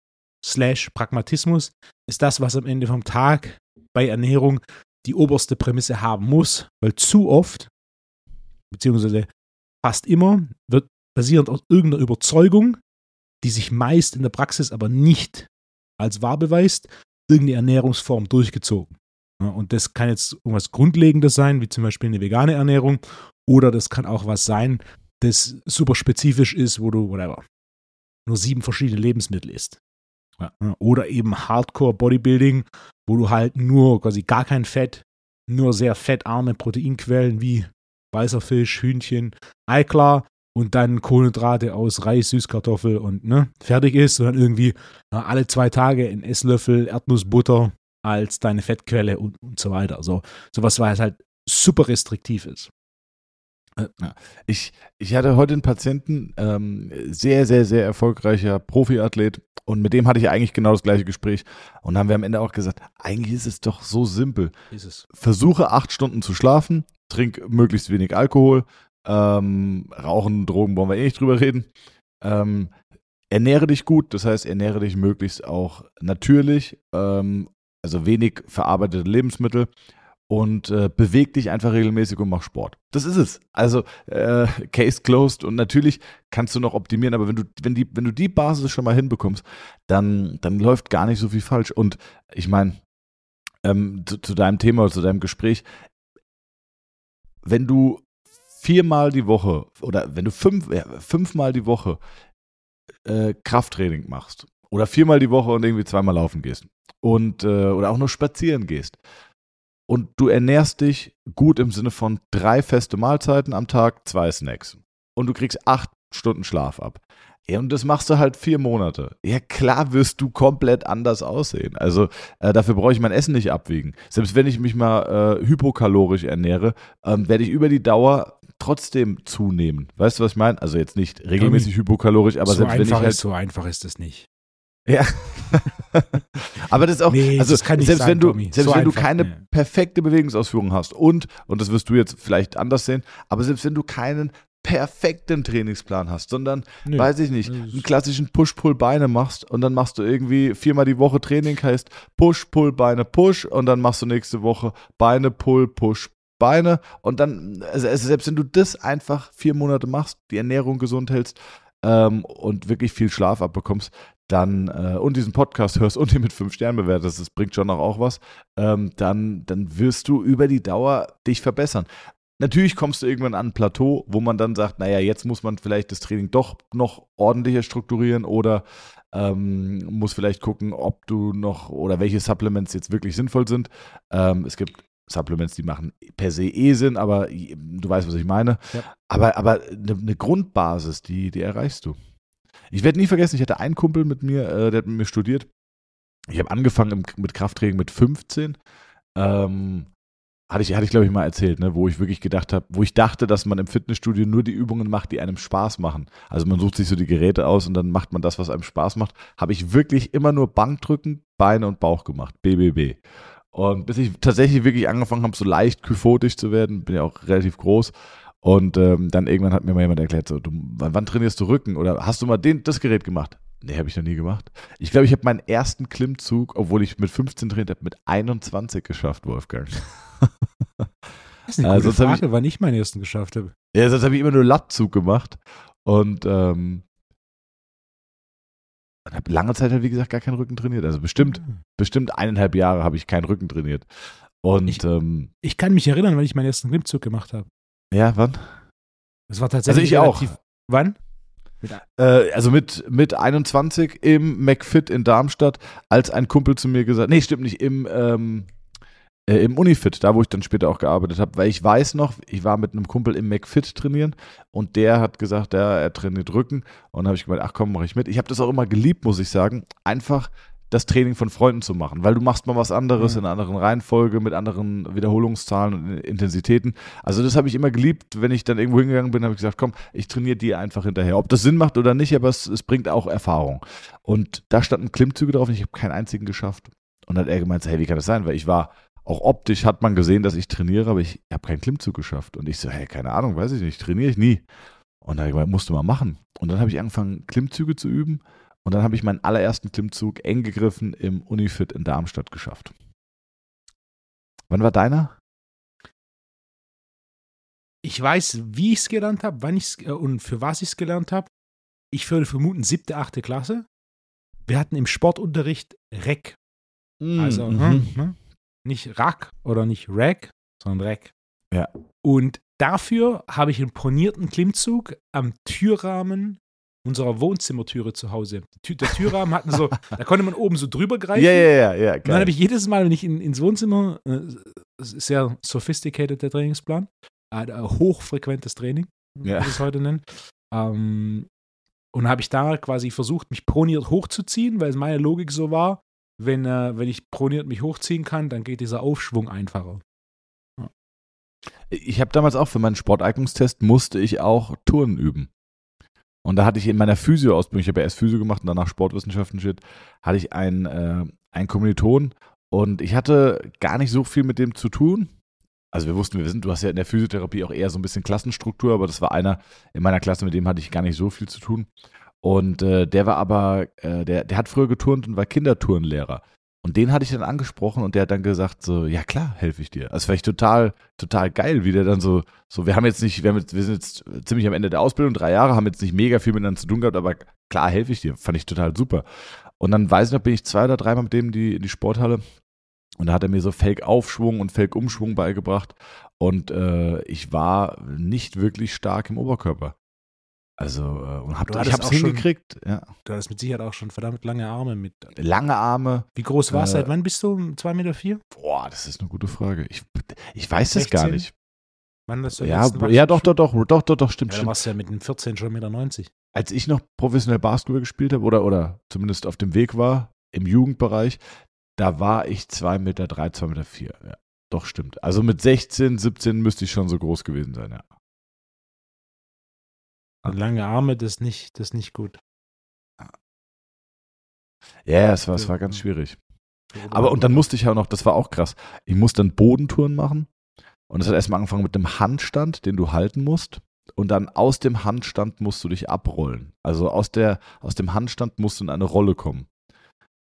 slash Pragmatismus ist das, was am Ende vom Tag bei Ernährung die oberste Prämisse haben muss, weil zu oft, beziehungsweise fast immer, wird basierend aus irgendeiner Überzeugung, die sich meist in der Praxis aber nicht als wahr beweist, irgendeine Ernährungsform durchgezogen. Und das kann jetzt irgendwas Grundlegendes sein, wie zum Beispiel eine vegane Ernährung, oder das kann auch was sein, das super spezifisch ist, wo du, whatever, nur sieben verschiedene Lebensmittel isst. Oder eben Hardcore Bodybuilding, wo du halt nur quasi gar kein Fett, nur sehr fettarme Proteinquellen wie weißer Fisch, Hühnchen, Eiklar und dann Kohlenhydrate aus Reis, Süßkartoffel und ne, fertig ist, sondern irgendwie na, alle zwei Tage ein Esslöffel Erdnussbutter als deine Fettquelle und, und so weiter. So, sowas, was halt super restriktiv ist. Äh, ich, ich hatte heute einen Patienten, ähm, sehr, sehr, sehr erfolgreicher Profiathlet, und mit dem hatte ich eigentlich genau das gleiche Gespräch. Und dann haben wir am Ende auch gesagt, eigentlich ist es doch so simpel. Versuche acht Stunden zu schlafen, trink möglichst wenig Alkohol, ähm, Rauchen, Drogen wollen wir eh nicht drüber reden. Ähm, ernähre dich gut, das heißt, ernähre dich möglichst auch natürlich, ähm, also wenig verarbeitete Lebensmittel und äh, beweg dich einfach regelmäßig und mach Sport. Das ist es. Also äh, Case closed und natürlich kannst du noch optimieren, aber wenn du wenn die wenn du die Basis schon mal hinbekommst, dann dann läuft gar nicht so viel falsch. Und ich meine ähm, zu, zu deinem Thema oder zu deinem Gespräch, wenn du viermal die Woche oder wenn du fünf, ja, fünfmal die Woche äh, Krafttraining machst oder viermal die Woche und irgendwie zweimal laufen gehst und äh, oder auch nur spazieren gehst, und du ernährst dich gut im Sinne von drei feste Mahlzeiten am Tag, zwei Snacks. Und du kriegst acht Stunden Schlaf ab. Ja, und das machst du halt vier Monate. Ja, klar wirst du komplett anders aussehen. Also äh, dafür brauche ich mein Essen nicht abwiegen. Selbst wenn ich mich mal äh, hypokalorisch ernähre, ähm, werde ich über die Dauer trotzdem zunehmen. Weißt du, was ich meine? Also jetzt nicht regelmäßig hypokalorisch, aber so selbst wenn ich halt. So einfach ist es nicht. Ja. Aber das ist auch, nee, also selbst sagen, wenn du, Tommy. selbst so wenn du keine nee. perfekte Bewegungsausführung hast und, und das wirst du jetzt vielleicht anders sehen, aber selbst wenn du keinen perfekten Trainingsplan hast, sondern, nee. weiß ich nicht, einen klassischen Push-Pull-Beine machst und dann machst du irgendwie viermal die Woche Training, heißt Push, Pull, Beine, Push und dann machst du nächste Woche Beine, Pull, Push, Beine und dann, also, also selbst wenn du das einfach vier Monate machst, die Ernährung gesund hältst, ähm, und wirklich viel Schlaf abbekommst, dann äh, und diesen Podcast hörst und ihn mit fünf Sternen bewertest, das bringt schon noch auch was, ähm, dann, dann wirst du über die Dauer dich verbessern. Natürlich kommst du irgendwann an ein Plateau, wo man dann sagt, naja, jetzt muss man vielleicht das Training doch noch ordentlicher strukturieren oder ähm, muss vielleicht gucken, ob du noch oder welche Supplements jetzt wirklich sinnvoll sind. Ähm, es gibt Supplements, die machen per se eh Sinn, aber du weißt, was ich meine. Ja. Aber, aber eine, eine Grundbasis, die, die erreichst du. Ich werde nie vergessen, ich hatte einen Kumpel mit mir, äh, der hat mit mir studiert. Ich habe angefangen im, mit Krafttraining mit 15. Ähm, hatte ich, hatte ich glaube ich mal erzählt, ne, wo ich wirklich gedacht habe, wo ich dachte, dass man im Fitnessstudio nur die Übungen macht, die einem Spaß machen. Also man sucht sich so die Geräte aus und dann macht man das, was einem Spaß macht. Habe ich wirklich immer nur Bankdrücken, Beine und Bauch gemacht, BBB. Und bis ich tatsächlich wirklich angefangen habe, so leicht kyphotisch zu werden, bin ja auch relativ groß. Und ähm, dann irgendwann hat mir mal jemand erklärt, so, du, wann, trainierst du Rücken? Oder hast du mal den, das Gerät gemacht? Nee, habe ich noch nie gemacht. Ich glaube, ich habe meinen ersten Klimmzug, obwohl ich mit 15 trainiert habe, mit 21 geschafft, Wolfgang. Das ist eine Also, gute Frage, wann ich meinen ersten geschafft habe. Ja, sonst habe ich immer nur Lattzug gemacht. Und ähm, habe lange Zeit halt, wie gesagt, gar keinen Rücken trainiert. Also bestimmt, bestimmt eineinhalb Jahre habe ich keinen Rücken trainiert. Und Ich- ähm, Ich kann mich erinnern, wann ich meinen ersten Klimmzug gemacht habe. Ja, wann? Das war tatsächlich Also ich auch. Wann? Äh, also mit, mit 21 im McFit in Darmstadt, als ein Kumpel zu mir gesagt, nee, stimmt nicht, im, ähm, äh, im Unifit, da wo ich dann später auch gearbeitet habe, weil ich weiß noch, ich war mit einem Kumpel im McFit trainieren und der hat gesagt, ja, er trainiert Rücken und habe ich gemeint, ach komm, mache ich mit. Ich habe das auch immer geliebt, muss ich sagen, einfach das Training von Freunden zu machen, weil du machst mal was anderes Ja. in einer anderen Reihenfolge, mit anderen Wiederholungszahlen und Intensitäten. Also das habe ich immer geliebt, wenn ich dann irgendwo hingegangen bin, habe ich gesagt, komm, ich trainiere die einfach hinterher. Ob das Sinn macht oder nicht, aber es, es bringt auch Erfahrung. Und da standen Klimmzüge drauf und ich habe keinen einzigen geschafft. Und dann hat er gemeint, hey, wie kann das sein? Weil ich war, auch optisch hat man gesehen, dass ich trainiere, aber ich habe keinen Klimmzug geschafft. Und ich so, hey, keine Ahnung, weiß ich nicht, trainiere ich nie. Und dann habe ich gemeint, musst du mal machen. Und dann habe ich angefangen, Klimmzüge zu üben. Und dann habe ich meinen allerersten Klimmzug eng gegriffen im Unifit in Darmstadt geschafft. Wann war deiner? Ich weiß, wie ich es gelernt habe, wann ich es äh, und für was ich es gelernt habe. Ich würde vermuten, siebte, achte Klasse. Wir hatten im Sportunterricht Rec. Also Mhm. hm, hm, nicht Rack oder nicht Rack, sondern Rec. Ja. Und dafür habe ich einen ponierten Klimmzug am Türrahmen unserer Wohnzimmertüre zu Hause. Die der Türrahmen hatten so, da konnte man oben so drüber greifen. Ja, ja, ja, ja. Und dann habe ich jedes Mal, wenn ich in, ins Wohnzimmer, äh, es sehr sophisticated der Trainingsplan, äh, hochfrequentes Training, wie Ja. wir das heute nennen. Ähm, und habe ich da quasi versucht, mich proniert hochzuziehen, weil es meine Logik so war, wenn, äh, wenn ich proniert mich hochziehen kann, dann geht dieser Aufschwung einfacher. Ich habe damals auch für meinen Sporteignungstest musste ich auch Touren üben. Und da hatte ich in meiner Physio-Ausbildung, ich habe ja erst Physio gemacht und danach Sportwissenschaften shit, hatte ich einen, äh, einen Kommiliton und ich hatte gar nicht so viel mit dem zu tun. Also wir wussten, wir sind, du hast ja in der Physiotherapie auch eher so ein bisschen Klassenstruktur, aber das war einer in meiner Klasse, mit dem hatte ich gar nicht so viel zu tun. Und äh, der war aber, äh, der, der hat früher geturnt und war Kinderturnlehrer. Und den hatte ich dann angesprochen und der hat dann gesagt so, ja klar, helfe ich dir. War ich total, total geil, wie der dann so, so, wir haben jetzt nicht, wir, haben jetzt, wir sind jetzt ziemlich am Ende der Ausbildung, drei Jahre, haben jetzt nicht mega viel miteinander zu tun gehabt, aber klar helfe ich dir. Fand ich total super. Und dann weiß ich noch, bin ich zwei oder dreimal mit dem in die, in die Sporthalle und da hat er mir so Fake-Aufschwung und Fake-Umschwung beigebracht und äh, ich war nicht wirklich stark im Oberkörper. Also, äh, und hab, Du ich hattest hab's auch schon- hingekriegt, ja. Du hast mit Sicherheit auch schon verdammt lange Arme mit. Lange Arme, Wie groß war es? Äh, Seit wann bist du? 2,4 Meter? Vier? Boah, das ist eine gute Frage. Ich, ich weiß das gar 16? nicht. Wann das Ja, ja, doch, doch, doch, doch, doch, doch, stimmt, Ja, stimmt. warst du ja mit den 14 schon 1,90 Meter. Als ich noch professionell Basketball gespielt habe oder, oder zumindest auf dem Weg war, im Jugendbereich, da war ich 2,3 Meter, 2,4 Meter. Vier, ja. Doch, stimmt. Also mit 16, 17 müsste ich schon so groß gewesen sein, ja. Und lange Arme, das ist nicht, das nicht gut. Ja, es war, es war ganz schwierig. Aber und dann musste ich ja auch noch, das war auch krass, ich musste dann Bodentouren machen. Und es hat erstmal angefangen mit einem Handstand, den du halten musst. Und dann aus dem Handstand musst du dich abrollen. Also aus, der, aus dem Handstand musst du in eine Rolle kommen.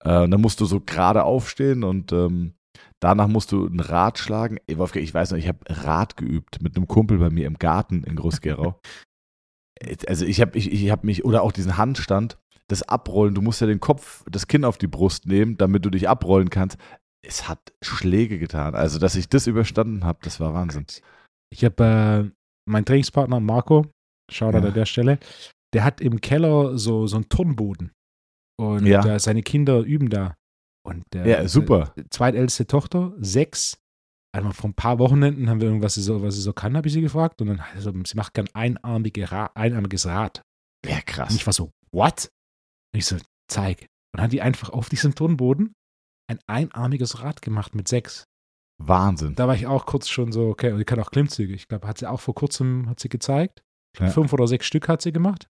Äh, und dann musst du so gerade aufstehen und ähm, danach musst du ein Rad schlagen. Ey, Wolfgang, ich weiß noch, ich habe Rad geübt mit einem Kumpel bei mir im Garten in Groß-Gerau. Also ich habe ich, ich hab mich, oder auch diesen Handstand, das Abrollen, du musst ja den Kopf, das Kinn auf die Brust nehmen, damit du dich abrollen kannst. Es hat Schläge getan. Also, dass ich das überstanden habe, das war Wahnsinn. Ich habe äh, meinen Trainingspartner Marco, Shoutout Ja. an der Stelle, der hat im Keller so, so einen Turnboden. Und Ja. äh, seine Kinder üben da. Und der, Ja, super. Die zweitälteste Tochter, sechs. Einmal vor ein paar Wochenenden haben wir irgendwas, so, was sie so kann, habe ich sie gefragt. Und dann, also, sie macht gern einarmige Ra einarmiges Rad. Ja, Und krass. ich war so, what? Und ich so, zeig. Und dann hat die einfach auf diesem Turnboden ein einarmiges Rad gemacht mit sechs. Wahnsinn. Da war ich auch kurz schon so, okay, und die kann auch Klimmzüge. Ich glaube, hat sie auch vor kurzem, hat sie gezeigt. Ja. Fünf oder sechs Stück hat sie gemacht.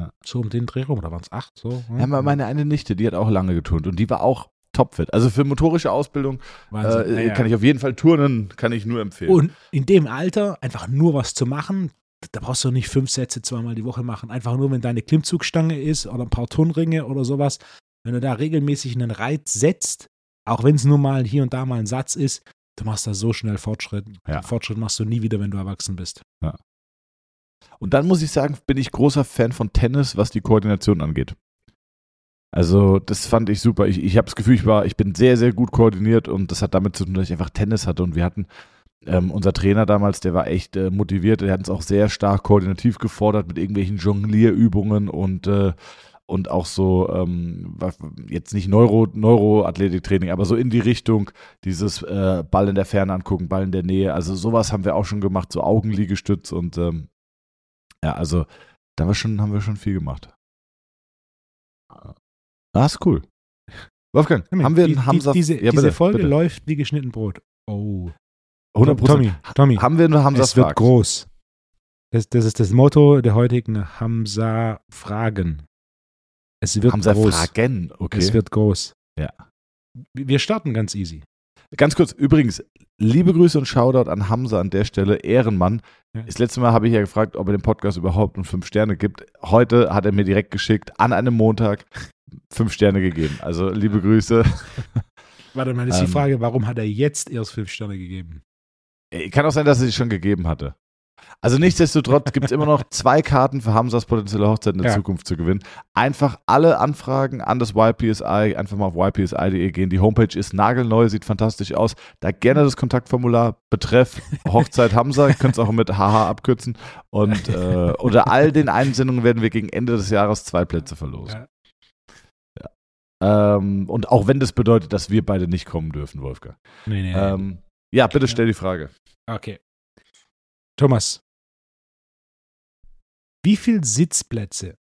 Ja. So um den Dreh rum, oder waren es acht? So, Ja, me- meine eine Nichte, die hat auch lange geturnt und die war auch, topfit. Also für motorische Ausbildung Wahnsinn. äh, Ja, ja. kann ich auf jeden Fall turnen, kann ich nur empfehlen. Und in dem Alter einfach nur was zu machen, da brauchst du nicht fünf Sätze zweimal die Woche machen. Einfach nur, wenn deine Klimmzugstange ist oder ein paar Turnringe oder sowas. Wenn du da regelmäßig einen Reiz setzt, auch wenn es nur mal hier und da mal ein Satz ist, du machst da so schnell Fortschritt. Ja. Fortschritt machst du nie wieder, wenn du erwachsen bist. Und dann muss ich sagen, bin ich großer Fan von Tennis, was die Koordination angeht. Also, das fand ich super. Ich, ich habe das Gefühl, ich war, ich bin sehr, sehr gut koordiniert und das hat damit zu tun, dass ich einfach Tennis hatte und wir hatten ähm, unser Trainer damals, der war echt äh, motiviert, der hat uns auch sehr stark koordinativ gefordert mit irgendwelchen Jonglierübungen und äh, und auch so ähm, jetzt nicht Neuro Neuroathletiktraining, aber so in die Richtung dieses äh, Ball in der Ferne angucken, Ball in der Nähe. Also sowas haben wir auch schon gemacht, so Augenliegestütz und ähm, ja, also da haben wir schon, haben wir schon viel gemacht. Ah, ist cool. Wolfgang, haben wir Die- einen Hamza? die, diese, ja, diese bitte, Folge bitte. läuft wie geschnitten Brot. Oh. 100 Tommy, Tommy, Haben wir einen Hamza es wird groß. Das, das ist das Motto der heutigen Hamza-Fragen. Es wird Hamza groß. fragen, okay. Es wird groß. Ja. Wir starten ganz easy. Ganz kurz, übrigens, liebe Grüße und Shoutout an Hamza an der Stelle, Ehrenmann. Ja. Das letzte Mal habe ich ja gefragt, ob er den Podcast überhaupt um fünf Sterne gibt. Heute hat er mir direkt geschickt, an einem Montag, fünf Sterne gegeben. Also liebe Grüße. Warte mal, ist Ähm. die Frage, warum hat er jetzt erst fünf Sterne gegeben? Äh, Kann auch sein, dass er sie schon gegeben hatte. Also nichtsdestotrotz gibt es immer noch zwei Karten für Hamzas potenzielle Hochzeit in der Ja. Zukunft zu gewinnen. Einfach alle Anfragen an das YPSI, einfach mal auf ypsi.de gehen. Die Homepage ist nagelneu, sieht fantastisch aus. Da gerne das Kontaktformular betreff Hochzeit Hamza, ihr könnt es auch mit HH abkürzen. Und äh, unter all den Einsendungen werden wir gegen Ende des Jahres zwei Plätze verlosen. Ähm, und auch wenn das bedeutet, dass wir beide nicht kommen dürfen, Wolfgang. Nee, nee, nee. Ähm, ja, bitte stell die Frage. Okay. Thomas. Wie viel Sitzplätze,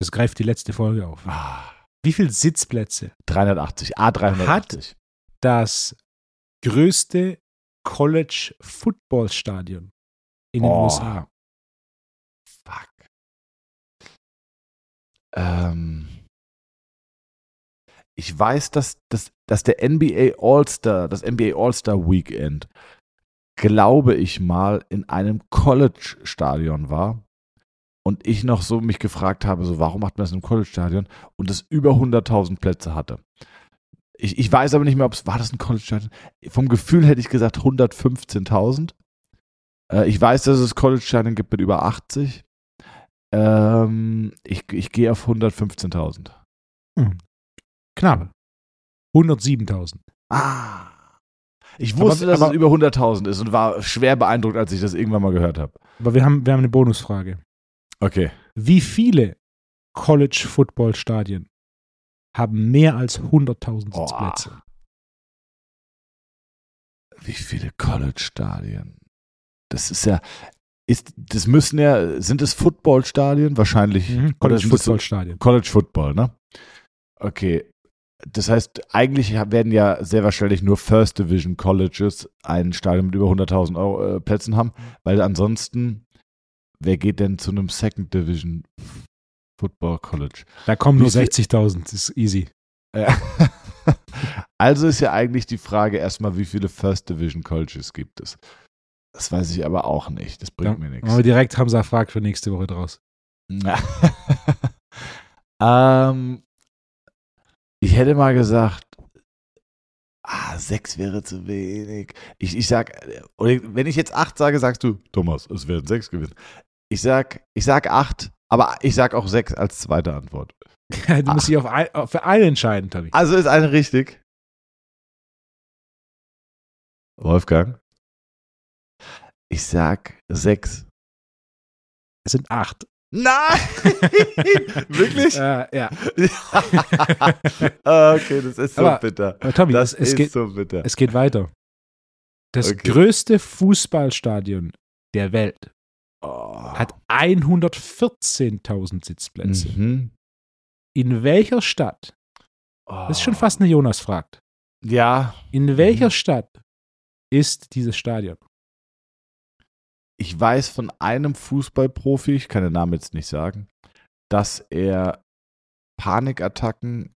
das greift die letzte Folge auf, Ah, wie viel Sitzplätze 380, A380. das größte College-Football-Stadion in den Oh. USA? Fuck. Ähm, ich weiß, dass, dass, dass der NBA All-Star, das NBA All-Star Weekend, glaube ich mal, in einem College-Stadion war. Und ich noch so mich gefragt habe, so, warum macht man das in einem College-Stadion? Und es über 100.000 Plätze hatte. Ich, ich weiß aber nicht mehr, ob es, war das ein College-Stadion? Vom Gefühl hätte ich gesagt 115.000. Äh, ich weiß, dass es College-Stadien gibt mit über 80. Ähm, ich, ich gehe auf 115.000. Knapp. 107.000. Ah. Ich Aber- wusste, dass aber- es über 100.000 ist und war schwer beeindruckt, als ich das irgendwann mal gehört habe. Aber wir haben, wir haben eine Bonusfrage. Okay. Wie viele College-Football-Stadien haben mehr als 100.000 Oh. Sitzplätze? Wie viele College-Stadien? Das ist ja, ist, das müssen ja, sind es Football-Stadien? Wahrscheinlich. Mhm. College-Football-Stadien. College Football, ne? Okay. Das heißt, eigentlich werden ja sehr wahrscheinlich nur First Division Colleges ein Stadion mit über 100.000 Euro, äh, Plätzen haben, weil ansonsten, wer geht denn zu einem Second Division Football College? Da kommen nur Wie viel- 60.000. Das ist easy. Ja. Also ist ja eigentlich die Frage erstmal, wie viele First Division Colleges gibt es? Das weiß ich aber auch nicht. Das bringt Ja, mir nichts. Wir direkt Hamza fragt für nächste Woche draus. Ähm, ich hätte mal gesagt, ah, sechs wäre zu wenig. Ich, ich sag, wenn ich jetzt acht sage, sagst du, Thomas, es werden sechs gewinnen. Ich sag, ich sag acht, aber ich sag auch sechs als zweite Antwort. du musst dich auf ein, für einen entscheiden, Tommy. Also ist eine richtig. Wolfgang. Ich sag sechs. Es sind acht. Nein! Wirklich? Äh, ja. Ah, okay, das ist so Aber- bitter. Aber Tommy, Das es, es, ist geht, so bitter. es geht weiter. Das Okay. größte Fußballstadion der Welt Oh. hat 114.000 Sitzplätze. Mhm. In welcher Stadt? Oh. Das ist schon fast eine Jonas fragt. Ja, In welcher Mhm. Stadt ist dieses Stadion? Ich weiß von einem Fußballprofi, ich kann den Namen jetzt nicht sagen, dass er Panikattacken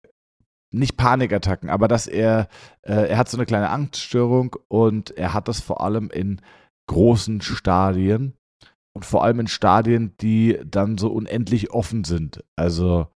nicht Panikattacken, aber dass er, äh, er hat so eine kleine Angststörung und er hat das vor allem in großen Stadien und vor allem in Stadien, die dann so unendlich offen sind. Also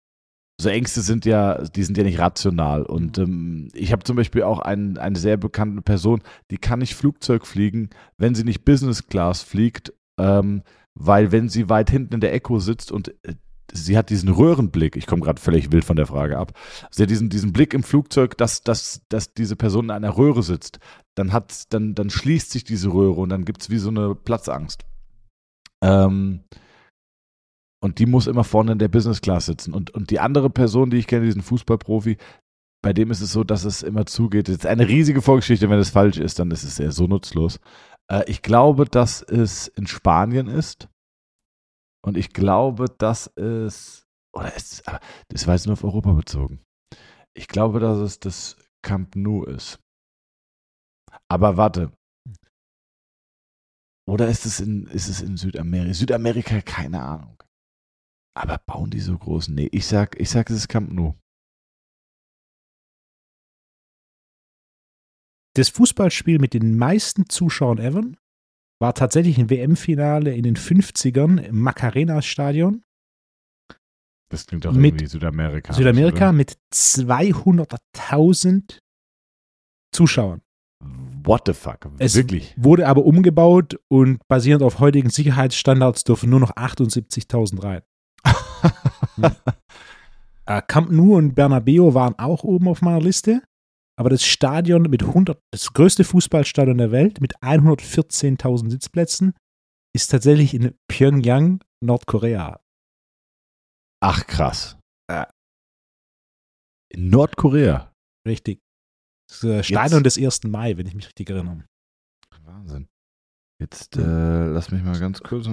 so Ängste sind ja, die sind ja nicht rational. Und mhm. ähm, ich habe zum Beispiel auch einen, eine sehr bekannte Person, die kann nicht Flugzeug fliegen, wenn sie nicht Business Class fliegt, ähm, weil wenn sie weit hinten in der Echo sitzt und äh, sie hat diesen Röhrenblick, ich komme gerade völlig wild von der Frage ab, sie hat diesen, diesen Blick im Flugzeug, dass, dass, dass diese Person in einer Röhre sitzt, dann, hat, dann, dann schließt sich diese Röhre und dann gibt es wie so eine Platzangst. Ähm, und die muss immer vorne in der Business Class sitzen. Und, und die andere Person, die ich kenne, diesen Fußballprofi, bei dem ist es so, dass es immer zugeht. Das ist eine riesige Vorgeschichte. Wenn es falsch ist, dann ist es eher so nutzlos. Äh, ich glaube, dass es in Spanien ist. Und ich glaube, dass es, oder es, das war jetzt nur auf Europa bezogen. Ich glaube, dass es das Camp Nou ist. Aber warte. Oder ist es in, ist es in Südamerika? Südamerika, keine Ahnung. Aber bauen die so groß? Nee, ich sag, ich sag, es ist Camp Nou. Das Fußballspiel mit den meisten Zuschauern ever war tatsächlich ein WM-Finale in den 50ern im Macarena-Stadion. Das klingt doch irgendwie Südamerika. Südamerika oder? mit 200.000 Zuschauern. What the fuck? Es Wirklich? wurde aber umgebaut und basierend auf heutigen Sicherheitsstandards dürfen nur noch 78.000 rein. äh, Camp Nou und Bernabeu waren auch oben auf meiner Liste. Aber das Stadion mit 100, das größte Fußballstadion der Welt mit 114.000 Sitzplätzen ist tatsächlich in Pyongyang, Nordkorea. Ach krass. Äh. In Nordkorea. Richtig. Das äh, Stadion Jetzt. des 1. Mai, wenn ich mich richtig erinnere. Wahnsinn. Jetzt äh, lass mich mal ganz kurz.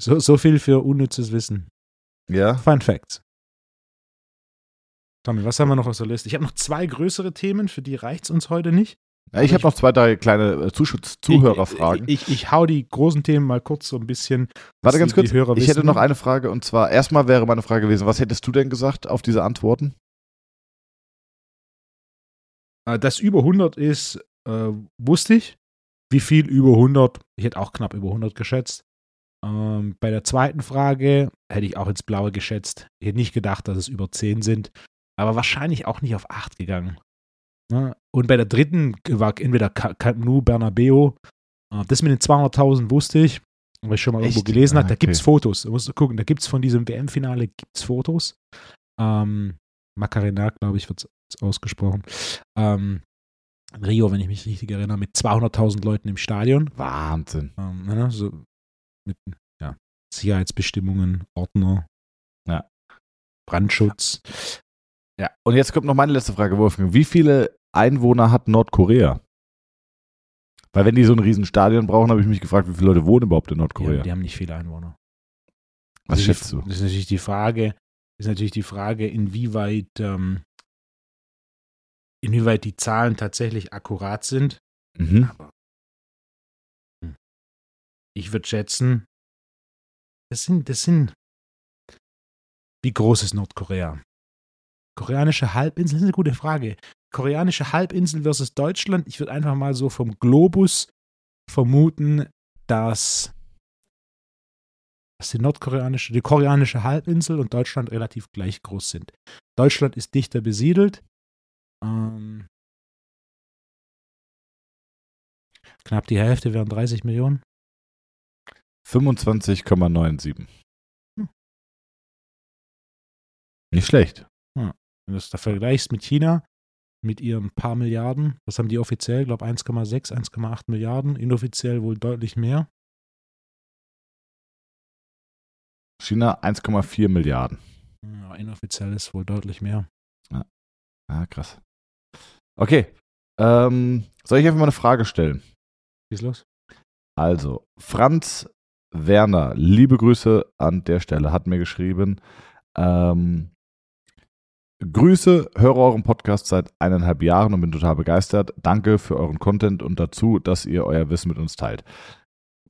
So, so viel für unnützes Wissen. Ja. Fun Facts. Tommy, was haben wir noch auf der Liste? Ich habe noch zwei größere Themen, für die reicht es uns heute nicht. Ja, ich habe noch zwei, drei kleine äh, Zuhörerfragen. Ich, ich, ich, hau die großen Themen mal kurz so ein bisschen. Warte ganz kurz, ich hätte noch eine Frage und zwar, erstmal wäre meine Frage gewesen, was hättest du denn gesagt auf diese Antworten? Äh, das über 100 ist, äh, wusste ich. Wie viel über 100? Ich hätte auch knapp über 100 geschätzt. Ähm, bei der zweiten Frage hätte ich auch ins Blaue geschätzt. Ich hätte nicht gedacht, dass es über 10 sind, aber wahrscheinlich auch nicht auf 8 gegangen. Ne? Und bei der dritten war entweder Camp Nou, Bernabeo. Äh, das mit den 200.000 wusste ich, weil ich schon mal Echt? irgendwo gelesen habe. Da okay. gibt es Fotos. Da musst du gucken, da gibt es von diesem WM-Finale gibt's Fotos. Ähm, Macarena, glaube ich, wird es ausgesprochen. Ähm, Rio, wenn ich mich richtig erinnere, mit 200.000 Leuten im Stadion. Wahnsinn. Ähm, ne, so mit ja, Sicherheitsbestimmungen, Ordner, ja. Brandschutz. Ja, und jetzt kommt noch meine letzte Frage, Wolfgang. Wie viele Einwohner hat Nordkorea? Weil wenn die so ein Riesenstadion brauchen, habe ich mich gefragt, wie viele Leute wohnen überhaupt in Nordkorea? Ja, die haben nicht viele Einwohner. Was das schätzt du? Das ist natürlich die Frage, ist natürlich die Frage, inwieweit, ähm, inwieweit die Zahlen tatsächlich akkurat sind. Mhm. Aber ich würde schätzen, das sind, das sind, wie groß ist Nordkorea? Koreanische Halbinsel, das ist eine gute Frage. Koreanische Halbinsel versus Deutschland. Ich würde einfach mal so vom Globus vermuten, dass, dass die nordkoreanische, die koreanische Halbinsel und Deutschland relativ gleich groß sind. Deutschland ist dichter besiedelt. Ähm, knapp die Hälfte wären 30 Millionen. 25,97. Hm. Nicht schlecht. Hm. Wenn du es da vergleichst mit China, mit ihren paar Milliarden, was haben die offiziell? Ich glaube 1,6, 1,8 Milliarden, inoffiziell wohl deutlich mehr. China 1,4 Milliarden. Ja, inoffiziell ist wohl deutlich mehr. Ja, ja krass. Okay. Ähm, soll ich einfach mal eine Frage stellen? Wie ist los? Also, Franz Werner, liebe Grüße an der Stelle, hat mir geschrieben. Ähm, Grüße, höre euren Podcast seit eineinhalb Jahren und bin total begeistert. Danke für euren Content und dazu, dass ihr euer Wissen mit uns teilt.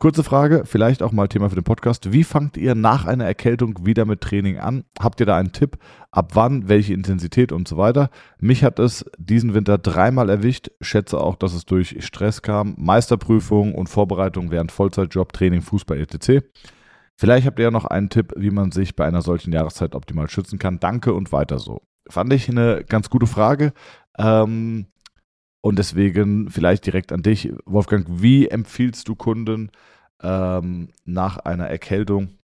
Kurze Frage, vielleicht auch mal Thema für den Podcast. Wie fangt ihr nach einer Erkältung wieder mit Training an? Habt ihr da einen Tipp? Ab wann, welche Intensität und so weiter? Mich hat es diesen Winter dreimal erwischt. Schätze auch, dass es durch Stress kam, Meisterprüfung und Vorbereitung während Vollzeitjob, Training, Fußball etc. Vielleicht habt ihr ja noch einen Tipp, wie man sich bei einer solchen Jahreszeit optimal schützen kann. Danke und weiter so. Fand ich eine ganz gute Frage. Ähm, und deswegen vielleicht direkt an dich, Wolfgang, wie empfiehlst du Kunden ähm, nach einer Erkältung,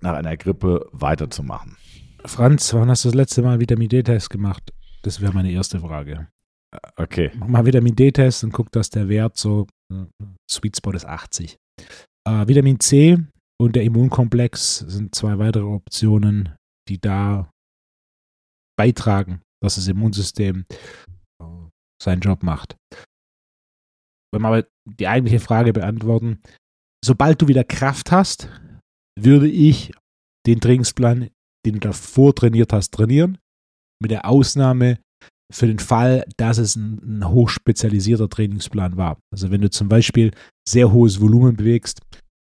nach einer Grippe weiterzumachen? Franz, wann hast du das letzte Mal Vitamin D-Test gemacht? Das wäre meine erste Frage. Äh, okay. Mach mal Vitamin D-Test und guck, dass der Wert so äh, Sweet Spot ist 80. Äh, Vitamin C und der Immunkomplex sind zwei weitere Optionen, die da beitragen, dass das Immunsystem seinen Job macht. Wenn wir aber die eigentliche Frage beantworten, sobald du wieder Kraft hast, würde ich den Trainingsplan, den du davor trainiert hast, trainieren. Mit der Ausnahme für den Fall, dass es ein, ein hochspezialisierter Trainingsplan war. Also wenn du zum Beispiel sehr hohes Volumen bewegst,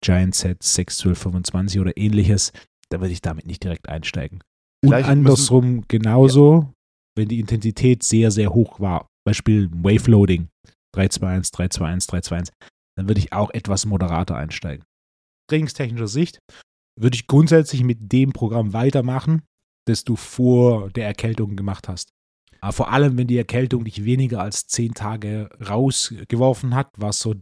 Giant Sets 6, 12, 25 oder ähnliches, dann würde ich damit nicht direkt einsteigen. Vielleicht Und andersrum genauso, ja. wenn die Intensität sehr, sehr hoch war. Beispiel Wave Loading 321, 321, 321, dann würde ich auch etwas moderater einsteigen. Trainingstechnischer Sicht würde ich grundsätzlich mit dem Programm weitermachen, das du vor der Erkältung gemacht hast. Aber vor allem, wenn die Erkältung dich weniger als zehn Tage rausgeworfen hat, was so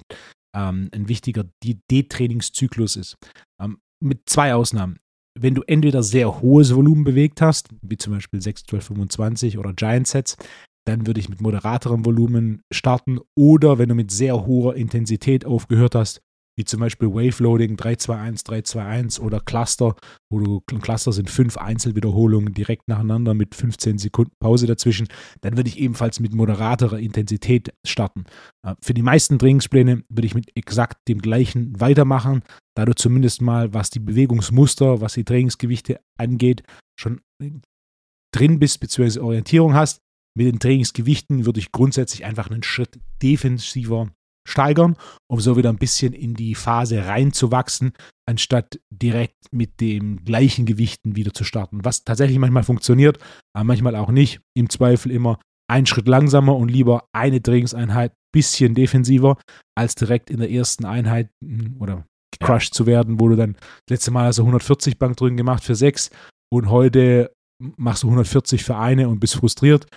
ähm, ein wichtiger D-Trainingszyklus ist. Ähm, mit zwei Ausnahmen. Wenn du entweder sehr hohes Volumen bewegt hast, wie zum Beispiel 6, 12, 25 oder Giant Sets, dann würde ich mit moderaterem Volumen starten. Oder wenn du mit sehr hoher Intensität aufgehört hast, wie zum Beispiel Wave Loading 321, 321 oder Cluster, wo du Cluster sind fünf Einzelwiederholungen direkt nacheinander mit 15 Sekunden Pause dazwischen, dann würde ich ebenfalls mit moderaterer Intensität starten. Äh, für die meisten Trainingspläne würde ich mit exakt dem gleichen weitermachen, da du zumindest mal, was die Bewegungsmuster, was die Trainingsgewichte angeht, schon drin bist bzw. Orientierung hast. Mit den Trainingsgewichten würde ich grundsätzlich einfach einen Schritt defensiver steigern, um so wieder ein bisschen in die Phase reinzuwachsen, anstatt direkt mit den gleichen Gewichten wieder zu starten. Was tatsächlich manchmal funktioniert, aber manchmal auch nicht. Im Zweifel immer einen Schritt langsamer und lieber eine Trainingseinheit bisschen defensiver, als direkt in der ersten Einheit hm, oder gecrushed ja. zu werden, wo du dann letzte Mal also 140 Bankdrücken gemacht für sechs und heute machst du 140 für eine und bist frustriert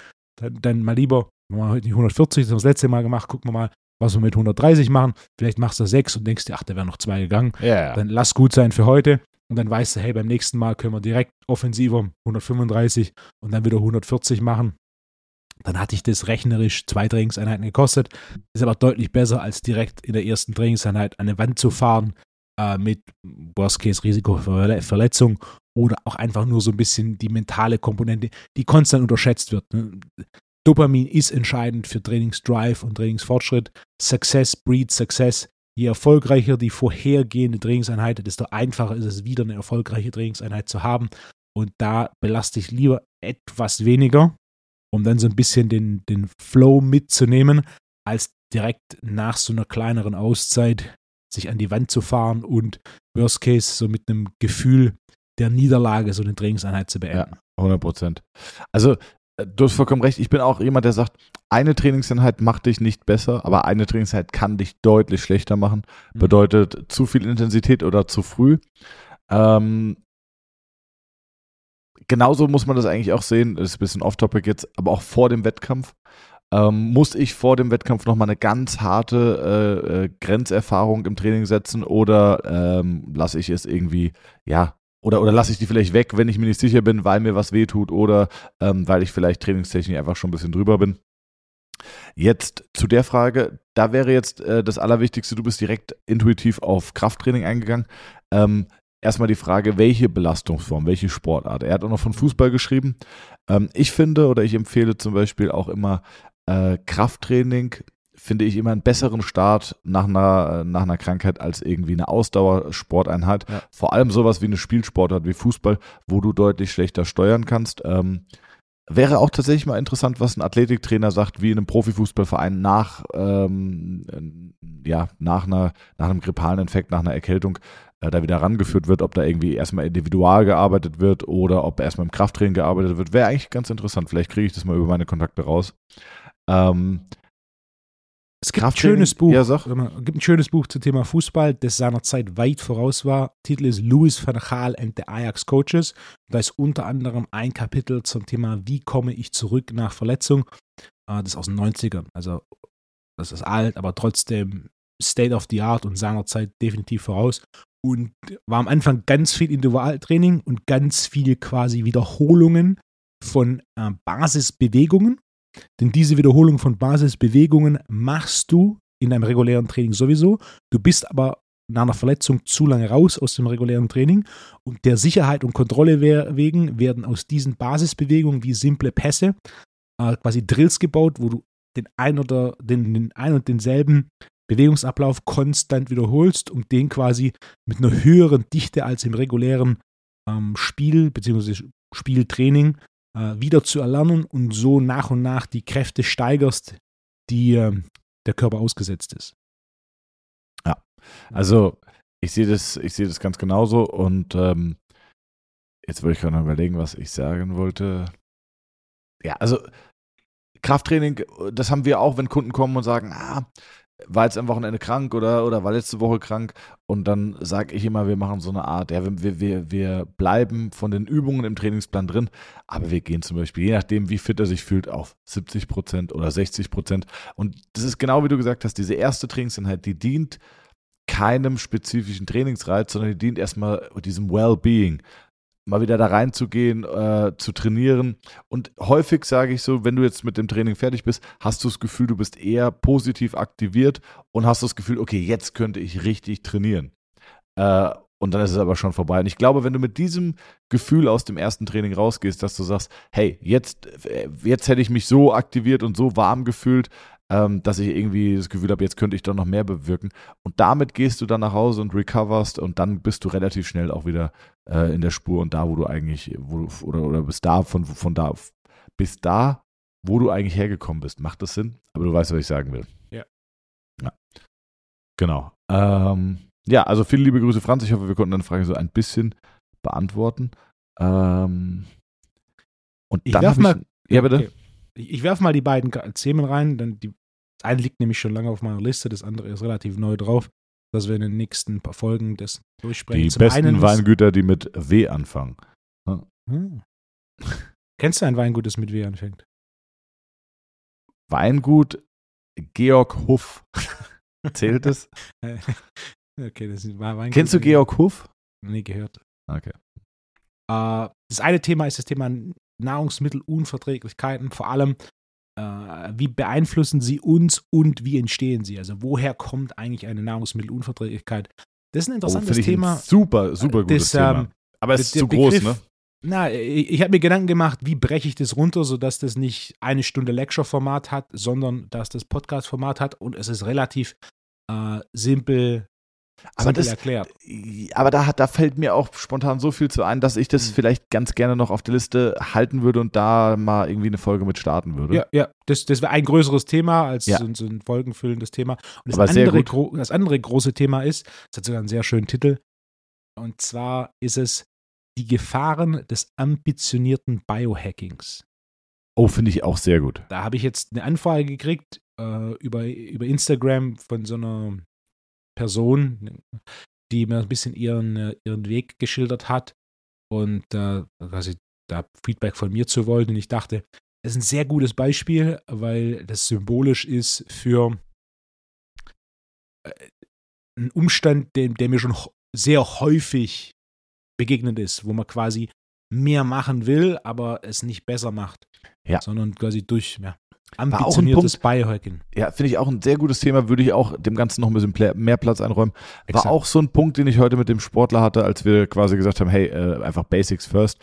dann, dann mal lieber, wir haben heute nicht 140, das haben wir das letzte Mal gemacht, gucken wir mal, was wir mit 130 machen. Vielleicht machst du sechs und denkst dir, ach, da wären noch zwei gegangen. Yeah. Dann lass gut sein für heute. Und dann weißt du, hey, beim nächsten Mal können wir direkt offensiver 135 und dann wieder 140 machen. Dann hatte ich das rechnerisch zwei Trainingseinheiten gekostet. Ist aber deutlich besser, als direkt in der ersten Trainingseinheit an eine Wand zu fahren äh, mit Worst-Case-Risiko für Verletzung oder auch einfach nur so ein bisschen die mentale Komponente, die konstant unterschätzt wird. Ne? Dopamin ist entscheidend für Trainingsdrive und Trainingsfortschritt. Success breeds Success. Je erfolgreicher die vorhergehende Trainingseinheit, desto einfacher ist es, wieder eine erfolgreiche Trainingseinheit zu haben. Und da belaste ich lieber etwas weniger, um dann so ein bisschen den, den Flow mitzunehmen, als direkt nach so einer kleineren Auszeit sich an die Wand zu fahren und Worst Case so mit einem Gefühl der Niederlage so eine Trainingseinheit zu beenden. Ja, 100 Prozent. Also, äh, du hast vollkommen recht. Ich bin auch jemand, der sagt, eine Trainingseinheit macht dich nicht besser, aber eine Trainingseinheit kann dich deutlich schlechter machen. Mhm. Bedeutet zu viel Intensität oder zu früh. Ähm, genauso muss man das eigentlich auch sehen. Das ist ein bisschen off-topic jetzt, aber auch vor dem Wettkampf. Ähm, muss ich vor dem Wettkampf nochmal eine ganz harte äh, äh, Grenzerfahrung im Training setzen oder ähm, lasse ich es irgendwie, ja, oder, oder lasse ich die vielleicht weg, wenn ich mir nicht sicher bin, weil mir was wehtut oder ähm, weil ich vielleicht trainingstechnisch einfach schon ein bisschen drüber bin. Jetzt zu der Frage, da wäre jetzt äh, das Allerwichtigste, du bist direkt intuitiv auf Krafttraining eingegangen. Ähm, erstmal die Frage, welche Belastungsform, welche Sportart. Er hat auch noch von Fußball geschrieben. Ähm, ich finde oder ich empfehle zum Beispiel auch immer äh, Krafttraining finde ich immer einen besseren Start nach einer, nach einer Krankheit als irgendwie eine Ausdauersporteinheit. Ja. Vor allem sowas wie eine Spielsportart wie Fußball, wo du deutlich schlechter steuern kannst. Ähm, Wäre auch tatsächlich mal interessant, was ein Athletiktrainer sagt, wie in einem Profifußballverein nach, ähm, ja, nach, einer, nach einem grippalen Infekt, nach einer Erkältung äh, da wieder rangeführt wird, ob da irgendwie erstmal individual gearbeitet wird oder ob erstmal im Krafttraining gearbeitet wird. Wäre eigentlich ganz interessant. Vielleicht kriege ich das mal über meine Kontakte raus. Ähm, es gibt ein schönes Buch. Ja, sag. Es gibt ein schönes Buch zum Thema Fußball, das seiner Zeit weit voraus war. Titel ist Louis van Gaal and the Ajax Coaches. Da ist unter anderem ein Kapitel zum Thema, wie komme ich zurück nach Verletzung. Ah, das ist aus den 90ern. Also, das ist alt, aber trotzdem State of the Art und seiner Zeit definitiv voraus. Und war am Anfang ganz viel Individualtraining und ganz viel quasi Wiederholungen von äh, Basisbewegungen denn diese Wiederholung von Basisbewegungen machst du in deinem regulären Training sowieso. Du bist aber nach einer Verletzung zu lange raus aus dem regulären Training. Und der Sicherheit und Kontrolle wegen werden aus diesen Basisbewegungen wie simple Pässe äh, quasi Drills gebaut, wo du den ein oder den, den ein und denselben Bewegungsablauf konstant wiederholst, um den quasi mit einer höheren Dichte als im regulären ähm, Spiel bzw. Spieltraining äh, wieder zu erlernen und so nach und nach die Kräfte steigerst, die äh, der Körper ausgesetzt ist. Ja, also ich sehe das, ich sehe das ganz genauso und ähm, jetzt wollte ich gerade noch überlegen, was ich sagen wollte. Ja, also Krafttraining, das haben wir auch, wenn Kunden kommen und sagen, ah, war jetzt am Wochenende krank oder, oder war letzte Woche krank. Und dann sage ich immer, wir machen so eine Art, ja, wir, wir, wir bleiben von den Übungen im Trainingsplan drin, aber wir gehen zum Beispiel, je nachdem, wie fit er sich fühlt, auf 70 Prozent oder 60 Prozent. Und das ist genau wie du gesagt hast, diese erste Trainingseinheit, die dient keinem spezifischen Trainingsreiz, sondern die dient erstmal diesem Well-Being mal wieder da reinzugehen, äh, zu trainieren. Und häufig sage ich so, wenn du jetzt mit dem Training fertig bist, hast du das Gefühl, du bist eher positiv aktiviert und hast das Gefühl, okay, jetzt könnte ich richtig trainieren. Äh, und dann ist es aber schon vorbei. Und ich glaube, wenn du mit diesem Gefühl aus dem ersten Training rausgehst, dass du sagst, hey, jetzt, äh, jetzt hätte ich mich so aktiviert und so warm gefühlt, ähm, dass ich irgendwie das Gefühl habe, jetzt könnte ich doch noch mehr bewirken. Und damit gehst du dann nach Hause und recoverst und dann bist du relativ schnell auch wieder äh, in der Spur und da, wo du eigentlich, wo du, oder, oder bis da, von, von da, bis da, wo du eigentlich hergekommen bist. Macht das Sinn? Aber du weißt, was ich sagen will. Ja. Ja. Genau. Ähm, ja, also viele liebe Grüße, Franz. Ich hoffe, wir konnten deine Frage so ein bisschen beantworten. Ähm, und ich dann darf mal. Ich, ja, bitte. Okay. Ich, ich werfe mal die beiden Themen rein, denn die, das eine liegt nämlich schon lange auf meiner Liste, das andere ist relativ neu drauf, dass wir in den nächsten paar Folgen das durchsprechen. Die Zum besten Weingüter, die mit W anfangen. Hm. Kennst du ein Weingut, das mit W anfängt? Weingut Georg Huff. Zählt es? okay, das war Weingut. Kennst du Georg Huff? Nie gehört. Okay. Uh, das eine Thema ist das Thema Nahrungsmittelunverträglichkeiten, vor allem äh, wie beeinflussen sie uns und wie entstehen sie? Also woher kommt eigentlich eine Nahrungsmittelunverträglichkeit? Das ist ein oh, interessantes oh, Thema. Ein super, super gutes das, Thema. Ähm, Aber es ist zu Begriff, groß, ne? Na, ich, ich habe mir Gedanken gemacht, wie breche ich das runter, sodass das nicht eine Stunde Lecture-Format hat, sondern dass das Podcast-Format hat und es ist relativ äh, simpel aber das erklärt. Aber da, da fällt mir auch spontan so viel zu ein, dass ich das mhm. vielleicht ganz gerne noch auf der Liste halten würde und da mal irgendwie eine Folge mit starten würde. Ja, ja, das, das wäre ein größeres Thema als ja. so, so, ein folgenfüllendes Thema. Und das andere, das andere große Thema ist, das hat sogar einen sehr schönen Titel, und zwar ist es die Gefahren des ambitionierten Biohackings. Oh, finde ich auch sehr gut. Da habe ich jetzt eine Anfrage gekriegt äh, über, über Instagram von so einer Person, die mir ein bisschen ihren, äh, ihren Weg geschildert hat und äh, quasi da Feedback von mir zu wollen. Und ich dachte, das ist ein sehr gutes Beispiel, weil das symbolisch ist für äh, einen Umstand, der, der mir schon sehr häufig begegnet ist, wo man quasi mehr machen will, aber es nicht besser macht. Ja. Sondern quasi durch ja, Ambitioniertes Biohacking. Ja, finde ich auch ein sehr gutes Thema, würde ich auch dem Ganzen noch ein bisschen mehr Platz einräumen. War auch so ein Punkt, den ich heute mit dem Sportler hatte, als wir quasi gesagt haben, hey, äh, einfach Basics first.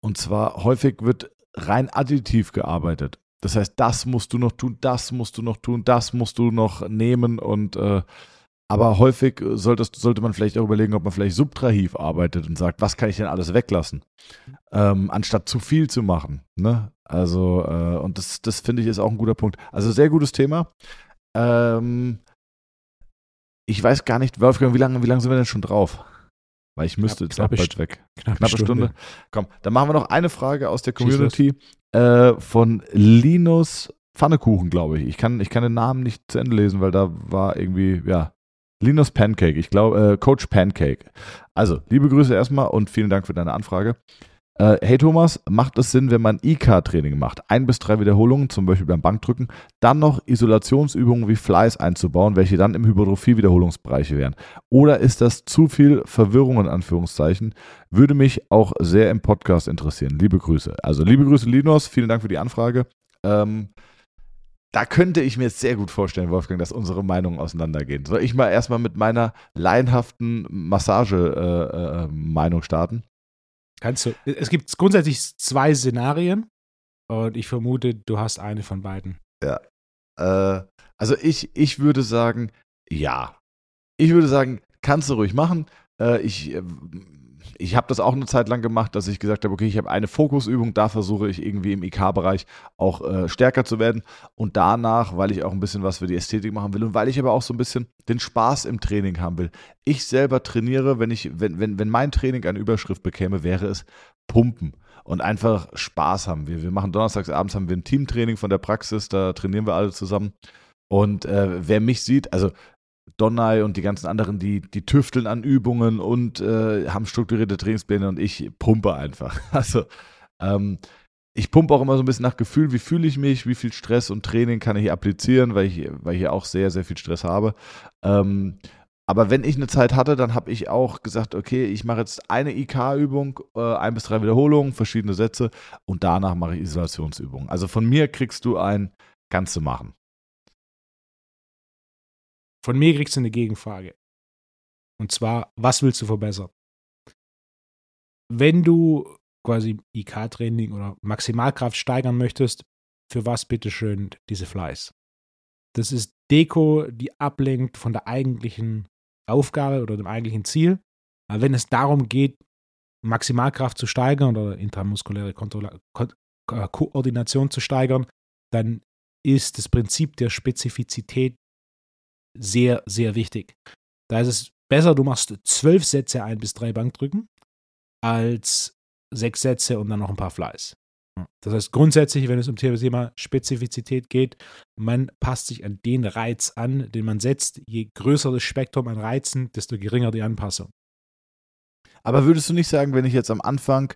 Und zwar häufig wird rein additiv gearbeitet. Das heißt, das musst du noch tun, das musst du noch tun, das musst du noch nehmen und äh, aber häufig sollte, sollte man vielleicht auch überlegen, ob man vielleicht subtrahiv arbeitet und sagt, was kann ich denn alles weglassen, ähm, anstatt zu viel zu machen. Ne? Also, äh, und das, das finde ich ist auch ein guter Punkt. Also sehr gutes Thema. Ähm, ich weiß gar nicht, Wolfgang, wie lange, wie lange sind wir denn schon drauf? Weil ich müsste jetzt auch bald weg. Knappe, Knappe Stunde. Stunde. Komm, dann machen wir noch eine Frage aus der. Community äh, von Linus Pfannekuchen, glaube ich. Ich kann, ich kann den Namen nicht zu Ende lesen, weil da war irgendwie, ja, Linus Pancake, ich glaube, äh, Coach Pancake. Also, liebe Grüße erstmal und vielen Dank für deine Anfrage. Äh, hey Thomas, macht es Sinn, wenn man IK-Training macht, ein bis drei Wiederholungen, zum Beispiel beim Bankdrücken, dann noch Isolationsübungen wie Flies einzubauen, welche dann im Hypertrophie-Wiederholungsbereich wären? Oder ist das zu viel Verwirrung in Anführungszeichen? Würde mich auch sehr im Podcast interessieren. Liebe Grüße. Also liebe Grüße Linus, vielen Dank für die Anfrage. Ähm, da könnte ich mir sehr gut vorstellen, Wolfgang, dass unsere Meinungen auseinandergehen. Soll ich mal erstmal mit meiner laienhaften Massage-Meinung starten? Kannst du. Es gibt grundsätzlich zwei Szenarien und ich vermute, du hast eine von beiden. Äh, also ich, ich würde sagen, ja. Ich würde sagen, kannst du ruhig machen. Äh, ich äh, ich habe das auch eine Zeit lang gemacht, dass ich gesagt habe, okay, ich habe eine Fokusübung, da versuche ich irgendwie im IK-Bereich auch äh, stärker zu werden. Und danach, weil ich auch ein bisschen was für die Ästhetik machen will und weil ich aber auch so ein bisschen den Spaß im Training haben will. Ich selber trainiere, wenn ich, wenn, wenn, wenn mein Training eine Überschrift bekäme, wäre es Pumpen und einfach Spaß haben. Wir, wir machen donnerstags abends haben wir ein Teamtraining von der Praxis, da trainieren wir alle zusammen. Und äh, wer mich sieht, also Donnai und die ganzen anderen, die, die tüfteln an Übungen und äh, haben strukturierte Trainingspläne und ich pumpe einfach. Also ähm, ich pumpe auch immer so ein bisschen nach Gefühl, wie fühle ich mich, wie viel Stress und Training kann ich applizieren, weil ich, weil ich auch sehr, sehr viel Stress habe. Ähm, aber wenn ich eine Zeit hatte, dann habe ich auch gesagt, okay, ich mache jetzt eine IK-Übung, äh, ein bis drei Wiederholungen, verschiedene Sätze und danach mache ich Isolationsübungen. Also von mir kriegst du ein Kannst du machen. Von mir kriegst du eine Gegenfrage. Und zwar, was willst du verbessern? Wenn du quasi IK-Training oder Maximalkraft steigern möchtest, für was bitteschön diese Fleiß? Das ist Deko, die ablenkt von der eigentlichen Aufgabe oder dem eigentlichen Ziel. Aber wenn es darum geht, Maximalkraft zu steigern oder intramuskuläre Kontrolle, Ko Koordination zu steigern, dann ist das Prinzip der Spezifizität sehr, sehr wichtig. Da ist es besser, du machst zwölf Sätze ein bis drei Bankdrücken, als sechs Sätze und dann noch ein paar Fleiß. Das heißt, grundsätzlich, wenn es um Thema Spezifizität geht, man passt sich an den Reiz an, den man setzt. Je größer das Spektrum an Reizen, desto geringer die Anpassung. Aber würdest du nicht sagen, wenn ich jetzt am Anfang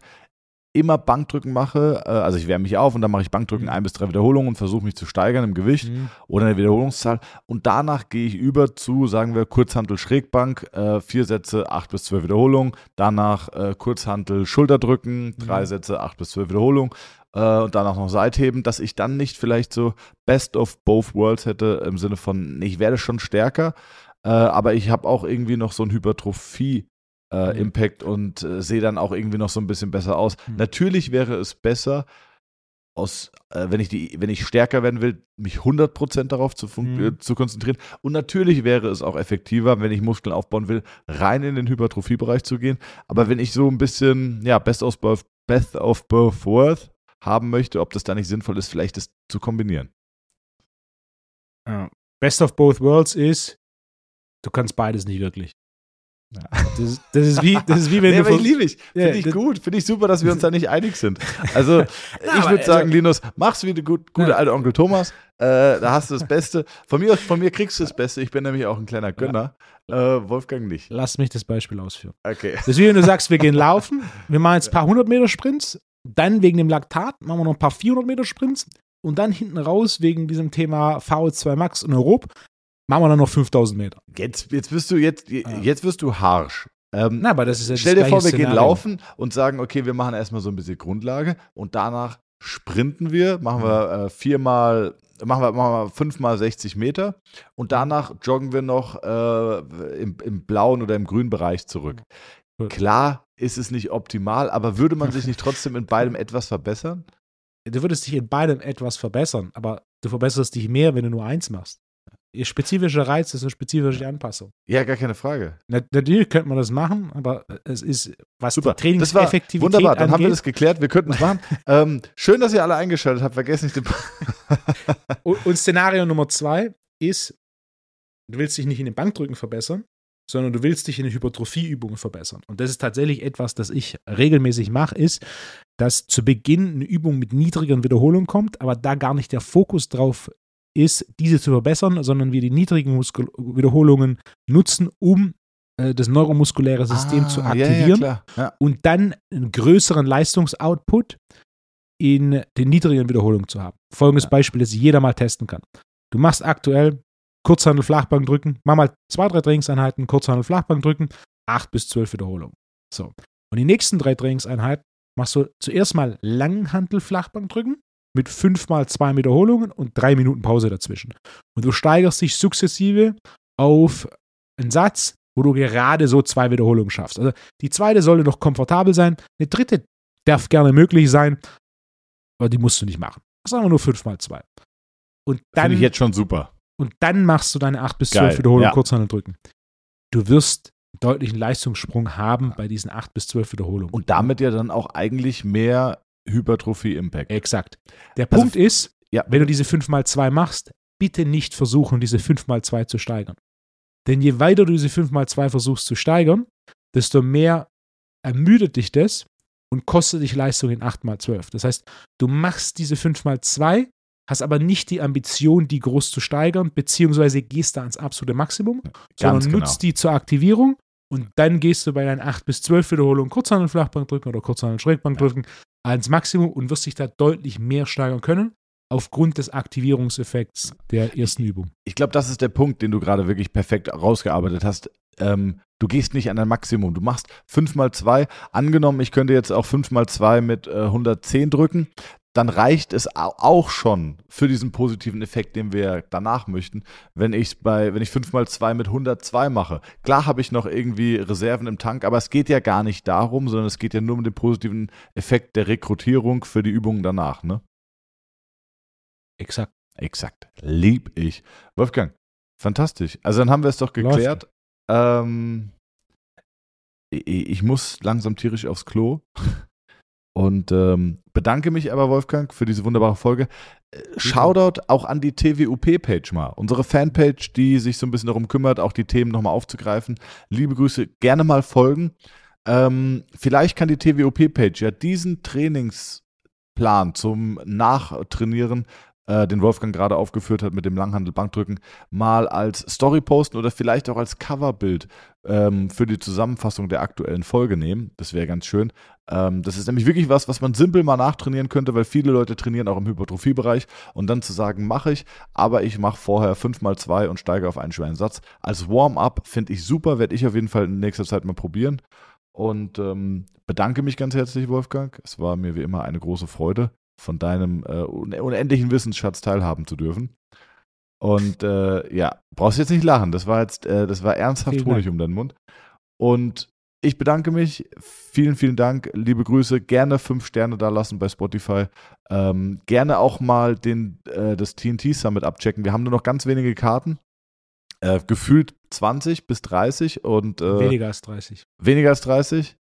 immer Bankdrücken mache, äh, also ich wärme mich auf und dann mache ich Bankdrücken Mhm. ein bis drei Wiederholungen und versuche mich zu steigern im Gewicht Mhm. oder in der Wiederholungszahl und danach gehe ich über zu, sagen wir, Kurzhantel Schrägbank, äh, vier Sätze, acht bis zwölf Wiederholungen, danach äh, Kurzhantel Schulterdrücken, drei Mhm. Sätze, acht bis zwölf Wiederholungen äh, und danach noch Seitheben, dass ich dann nicht vielleicht so Best of both worlds hätte im Sinne von, ich werde schon stärker, aber ich habe auch irgendwie noch so ein Hypertrophie äh, Mhm. Impact und äh, sehe dann auch irgendwie noch so ein bisschen besser aus. Mhm. Natürlich wäre es besser, aus, äh, wenn, ich die, wenn ich stärker werden will, mich 100% darauf zu, Mhm. äh, zu konzentrieren. Und natürlich wäre es auch effektiver, wenn ich Muskeln aufbauen will, rein in den Hypertrophiebereich zu gehen. Aber wenn ich so ein bisschen, ja, Best of both, Best of both worlds haben möchte, ob das da nicht sinnvoll ist, vielleicht das zu kombinieren. Best of both worlds ist, du kannst beides nicht wirklich. Ja. Das, ist, das, ist wie, das ist wie wenn Nee, du aber ich liebe ich. Finde Ja, ich das- gut. Finde ich super, dass wir uns da nicht einig sind. Also, ich aber würde sagen, also- Linus, mach's wie der gut, gute Ja. alte Onkel Thomas. Äh, da hast du das Beste. Von mir, von mir kriegst du das Beste. Ich bin nämlich auch ein kleiner Gönner. Äh, Wolfgang nicht. Lass mich das Beispiel ausführen. Okay. Das ist wie wenn du sagst, wir gehen laufen, wir machen jetzt ein paar 100 Meter Sprints, dann wegen dem Laktat machen wir noch ein paar 400 Meter Sprints und dann hinten raus wegen diesem Thema VO2 Max und Europ machen wir dann noch 5000 Meter. Jetzt, jetzt bist du jetzt, jetzt wirst du harsch. Ähm, Na, aber das ist ja stell dir vor, wir gehen Szenario. laufen und sagen, okay, wir machen erstmal so ein bisschen Grundlage und danach sprinten wir, machen wir äh, viermal, machen wir, machen wir fünfmal 60 Meter und danach joggen wir noch äh, im, im blauen oder im grünen Bereich zurück. Klar ist es nicht optimal, aber würde man sich nicht trotzdem in beidem etwas verbessern? Du würdest dich in beidem etwas verbessern, aber du verbesserst dich mehr, wenn du nur eins machst. Ihr spezifischer Reiz ist eine spezifische Anpassung. Ja, gar keine Frage. Na- Natürlich könnte man das machen, aber es ist, was Super. die Das war Trainingseffektivität wunderbar. Dann haben wir angeht, das geklärt. Wir könnten es machen. ähm, schön, dass ihr alle eingeschaltet habt. Vergesst nicht den. Und, und Szenario Nummer zwei ist, du willst dich nicht in den Bankdrücken verbessern, sondern du willst dich in den Hypertrophieübungen verbessern. Und das ist tatsächlich etwas, das ich regelmäßig mache, ist, dass zu Beginn eine Übung mit niedrigeren Wiederholungen kommt, aber da gar nicht der Fokus drauf ist, diese zu verbessern, sondern wir die niedrigen Muskel Wiederholungen nutzen, um äh, das neuromuskuläre System zu Ah, Ja, aktivieren ja, klar. Ja. und dann einen größeren Leistungsoutput in den niedrigen Wiederholungen zu haben. Folgendes Ja. Beispiel, das jeder mal testen kann. Du machst aktuell Kurzhandel, Flachbank drücken, mach mal zwei, drei Trainingseinheiten, Kurzhandel, Flachbank drücken, acht bis zwölf Wiederholungen. So. Und die nächsten drei Trainingseinheiten machst du zuerst mal Langhantel, Flachbank drücken mit fünf mal zwei Wiederholungen und drei Minuten Pause dazwischen. Und du steigerst dich sukzessive auf einen Satz, wo du gerade so zwei Wiederholungen schaffst. Also die zweite sollte noch komfortabel sein. Eine dritte darf gerne möglich sein, aber die musst du nicht machen. Das ist einfach nur fünf mal zwei. Und dann, Finde ich jetzt schon super. und dann machst du deine acht bis zwölf Wiederholungen ja. Kurzhandel drücken. Du wirst einen deutlichen Leistungssprung haben bei diesen acht bis zwölf Wiederholungen. Und damit ja dann auch eigentlich mehr Hypertrophie-Impact. Exakt. Der Also, Punkt ist, Ja, wenn du diese 5x2 machst, bitte nicht versuchen, diese 5x2 zu steigern. Denn je weiter du diese 5x2 versuchst zu steigern, desto mehr ermüdet dich das und kostet dich Leistung in 8x12. Das heißt, du machst diese 5x2, hast aber nicht die Ambition, die groß zu steigern, beziehungsweise gehst da ans absolute Maximum, sondern genau. nutzt die zur Aktivierung und dann gehst du bei deinen 8 bis 12 Wiederholungen Kurzhandel Flachbank drücken oder Kurzhandel Schrägbank Ja. drücken ans Maximum und wirst dich da deutlich mehr steigern können aufgrund des Aktivierungseffekts der ersten Übung. ich glaube, das ist der Punkt, den du gerade wirklich perfekt rausgearbeitet hast. Ähm, du gehst nicht an dein Maximum. Du machst 5 mal 2. Angenommen, ich könnte jetzt auch 5 mal 2 mit äh, 110 drücken. Dann reicht es au- auch schon für diesen positiven Effekt, den wir danach möchten, wenn ich bei, wenn ich 5 mal 2 mit 102 mache. Klar habe ich noch irgendwie Reserven im Tank, aber es geht ja gar nicht darum, sondern es geht ja nur um den positiven Effekt der Rekrutierung für die Übungen danach, ne? Exakt. Exakt. Lieb ich. Wolfgang, fantastisch. Also dann haben wir es doch geklärt. Ähm, ich muss langsam tierisch aufs Klo. Und ähm, bedanke mich aber, Wolfgang, für diese wunderbare Folge. Äh, Shoutout auch an die TWUP-Page mal. Unsere Fanpage, die sich so ein bisschen darum kümmert, auch die Themen nochmal aufzugreifen. Liebe Grüße, gerne mal folgen. Ähm, vielleicht kann die TWUP-Page ja diesen Trainingsplan zum Nachtrainieren äh, den Wolfgang gerade aufgeführt hat mit dem Langhandel Bankdrücken, mal als Story posten oder vielleicht auch als Coverbild ähm, für die Zusammenfassung der aktuellen Folge nehmen. Das wäre ganz schön. Ähm, das ist nämlich wirklich was, was man simpel mal nachtrainieren könnte, weil viele Leute trainieren auch im Hypertrophiebereich und dann zu sagen, mache ich, aber ich mache vorher 5x2 und steige auf einen schweren Satz. Als Warm-up finde ich super, werde ich auf jeden Fall in nächster Zeit mal probieren. Und ähm, bedanke mich ganz herzlich, Wolfgang. Es war mir wie immer eine große Freude, von deinem äh, un unendlichen Wissensschatz teilhaben zu dürfen. Und äh, ja, brauchst jetzt nicht lachen. Das war jetzt, äh, das war ernsthaft Vielen Honig Dank. um deinen Mund. Und ich bedanke mich. Vielen, vielen Dank. Liebe Grüße. Gerne fünf Sterne da lassen bei Spotify. Ähm, gerne auch mal den, äh, das TNT Summit abchecken. Wir haben nur noch ganz wenige Karten. Äh, gefühlt 20 bis 30 und äh, Weniger als 30. Weniger als 30.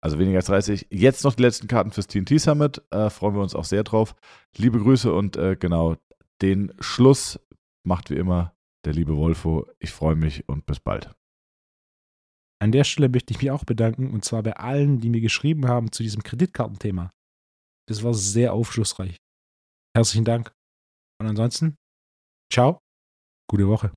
Also weniger als 30. Jetzt noch die letzten Karten fürs TNT Summit. Äh, freuen wir uns auch sehr drauf. Liebe Grüße und äh, genau, den Schluss macht wie immer der liebe Wolfo. Ich freue mich und bis bald. An der Stelle möchte ich mich auch bedanken und zwar bei allen, die mir geschrieben haben zu diesem Kreditkartenthema. Das war sehr aufschlussreich. Herzlichen Dank. Und ansonsten, ciao, gute Woche.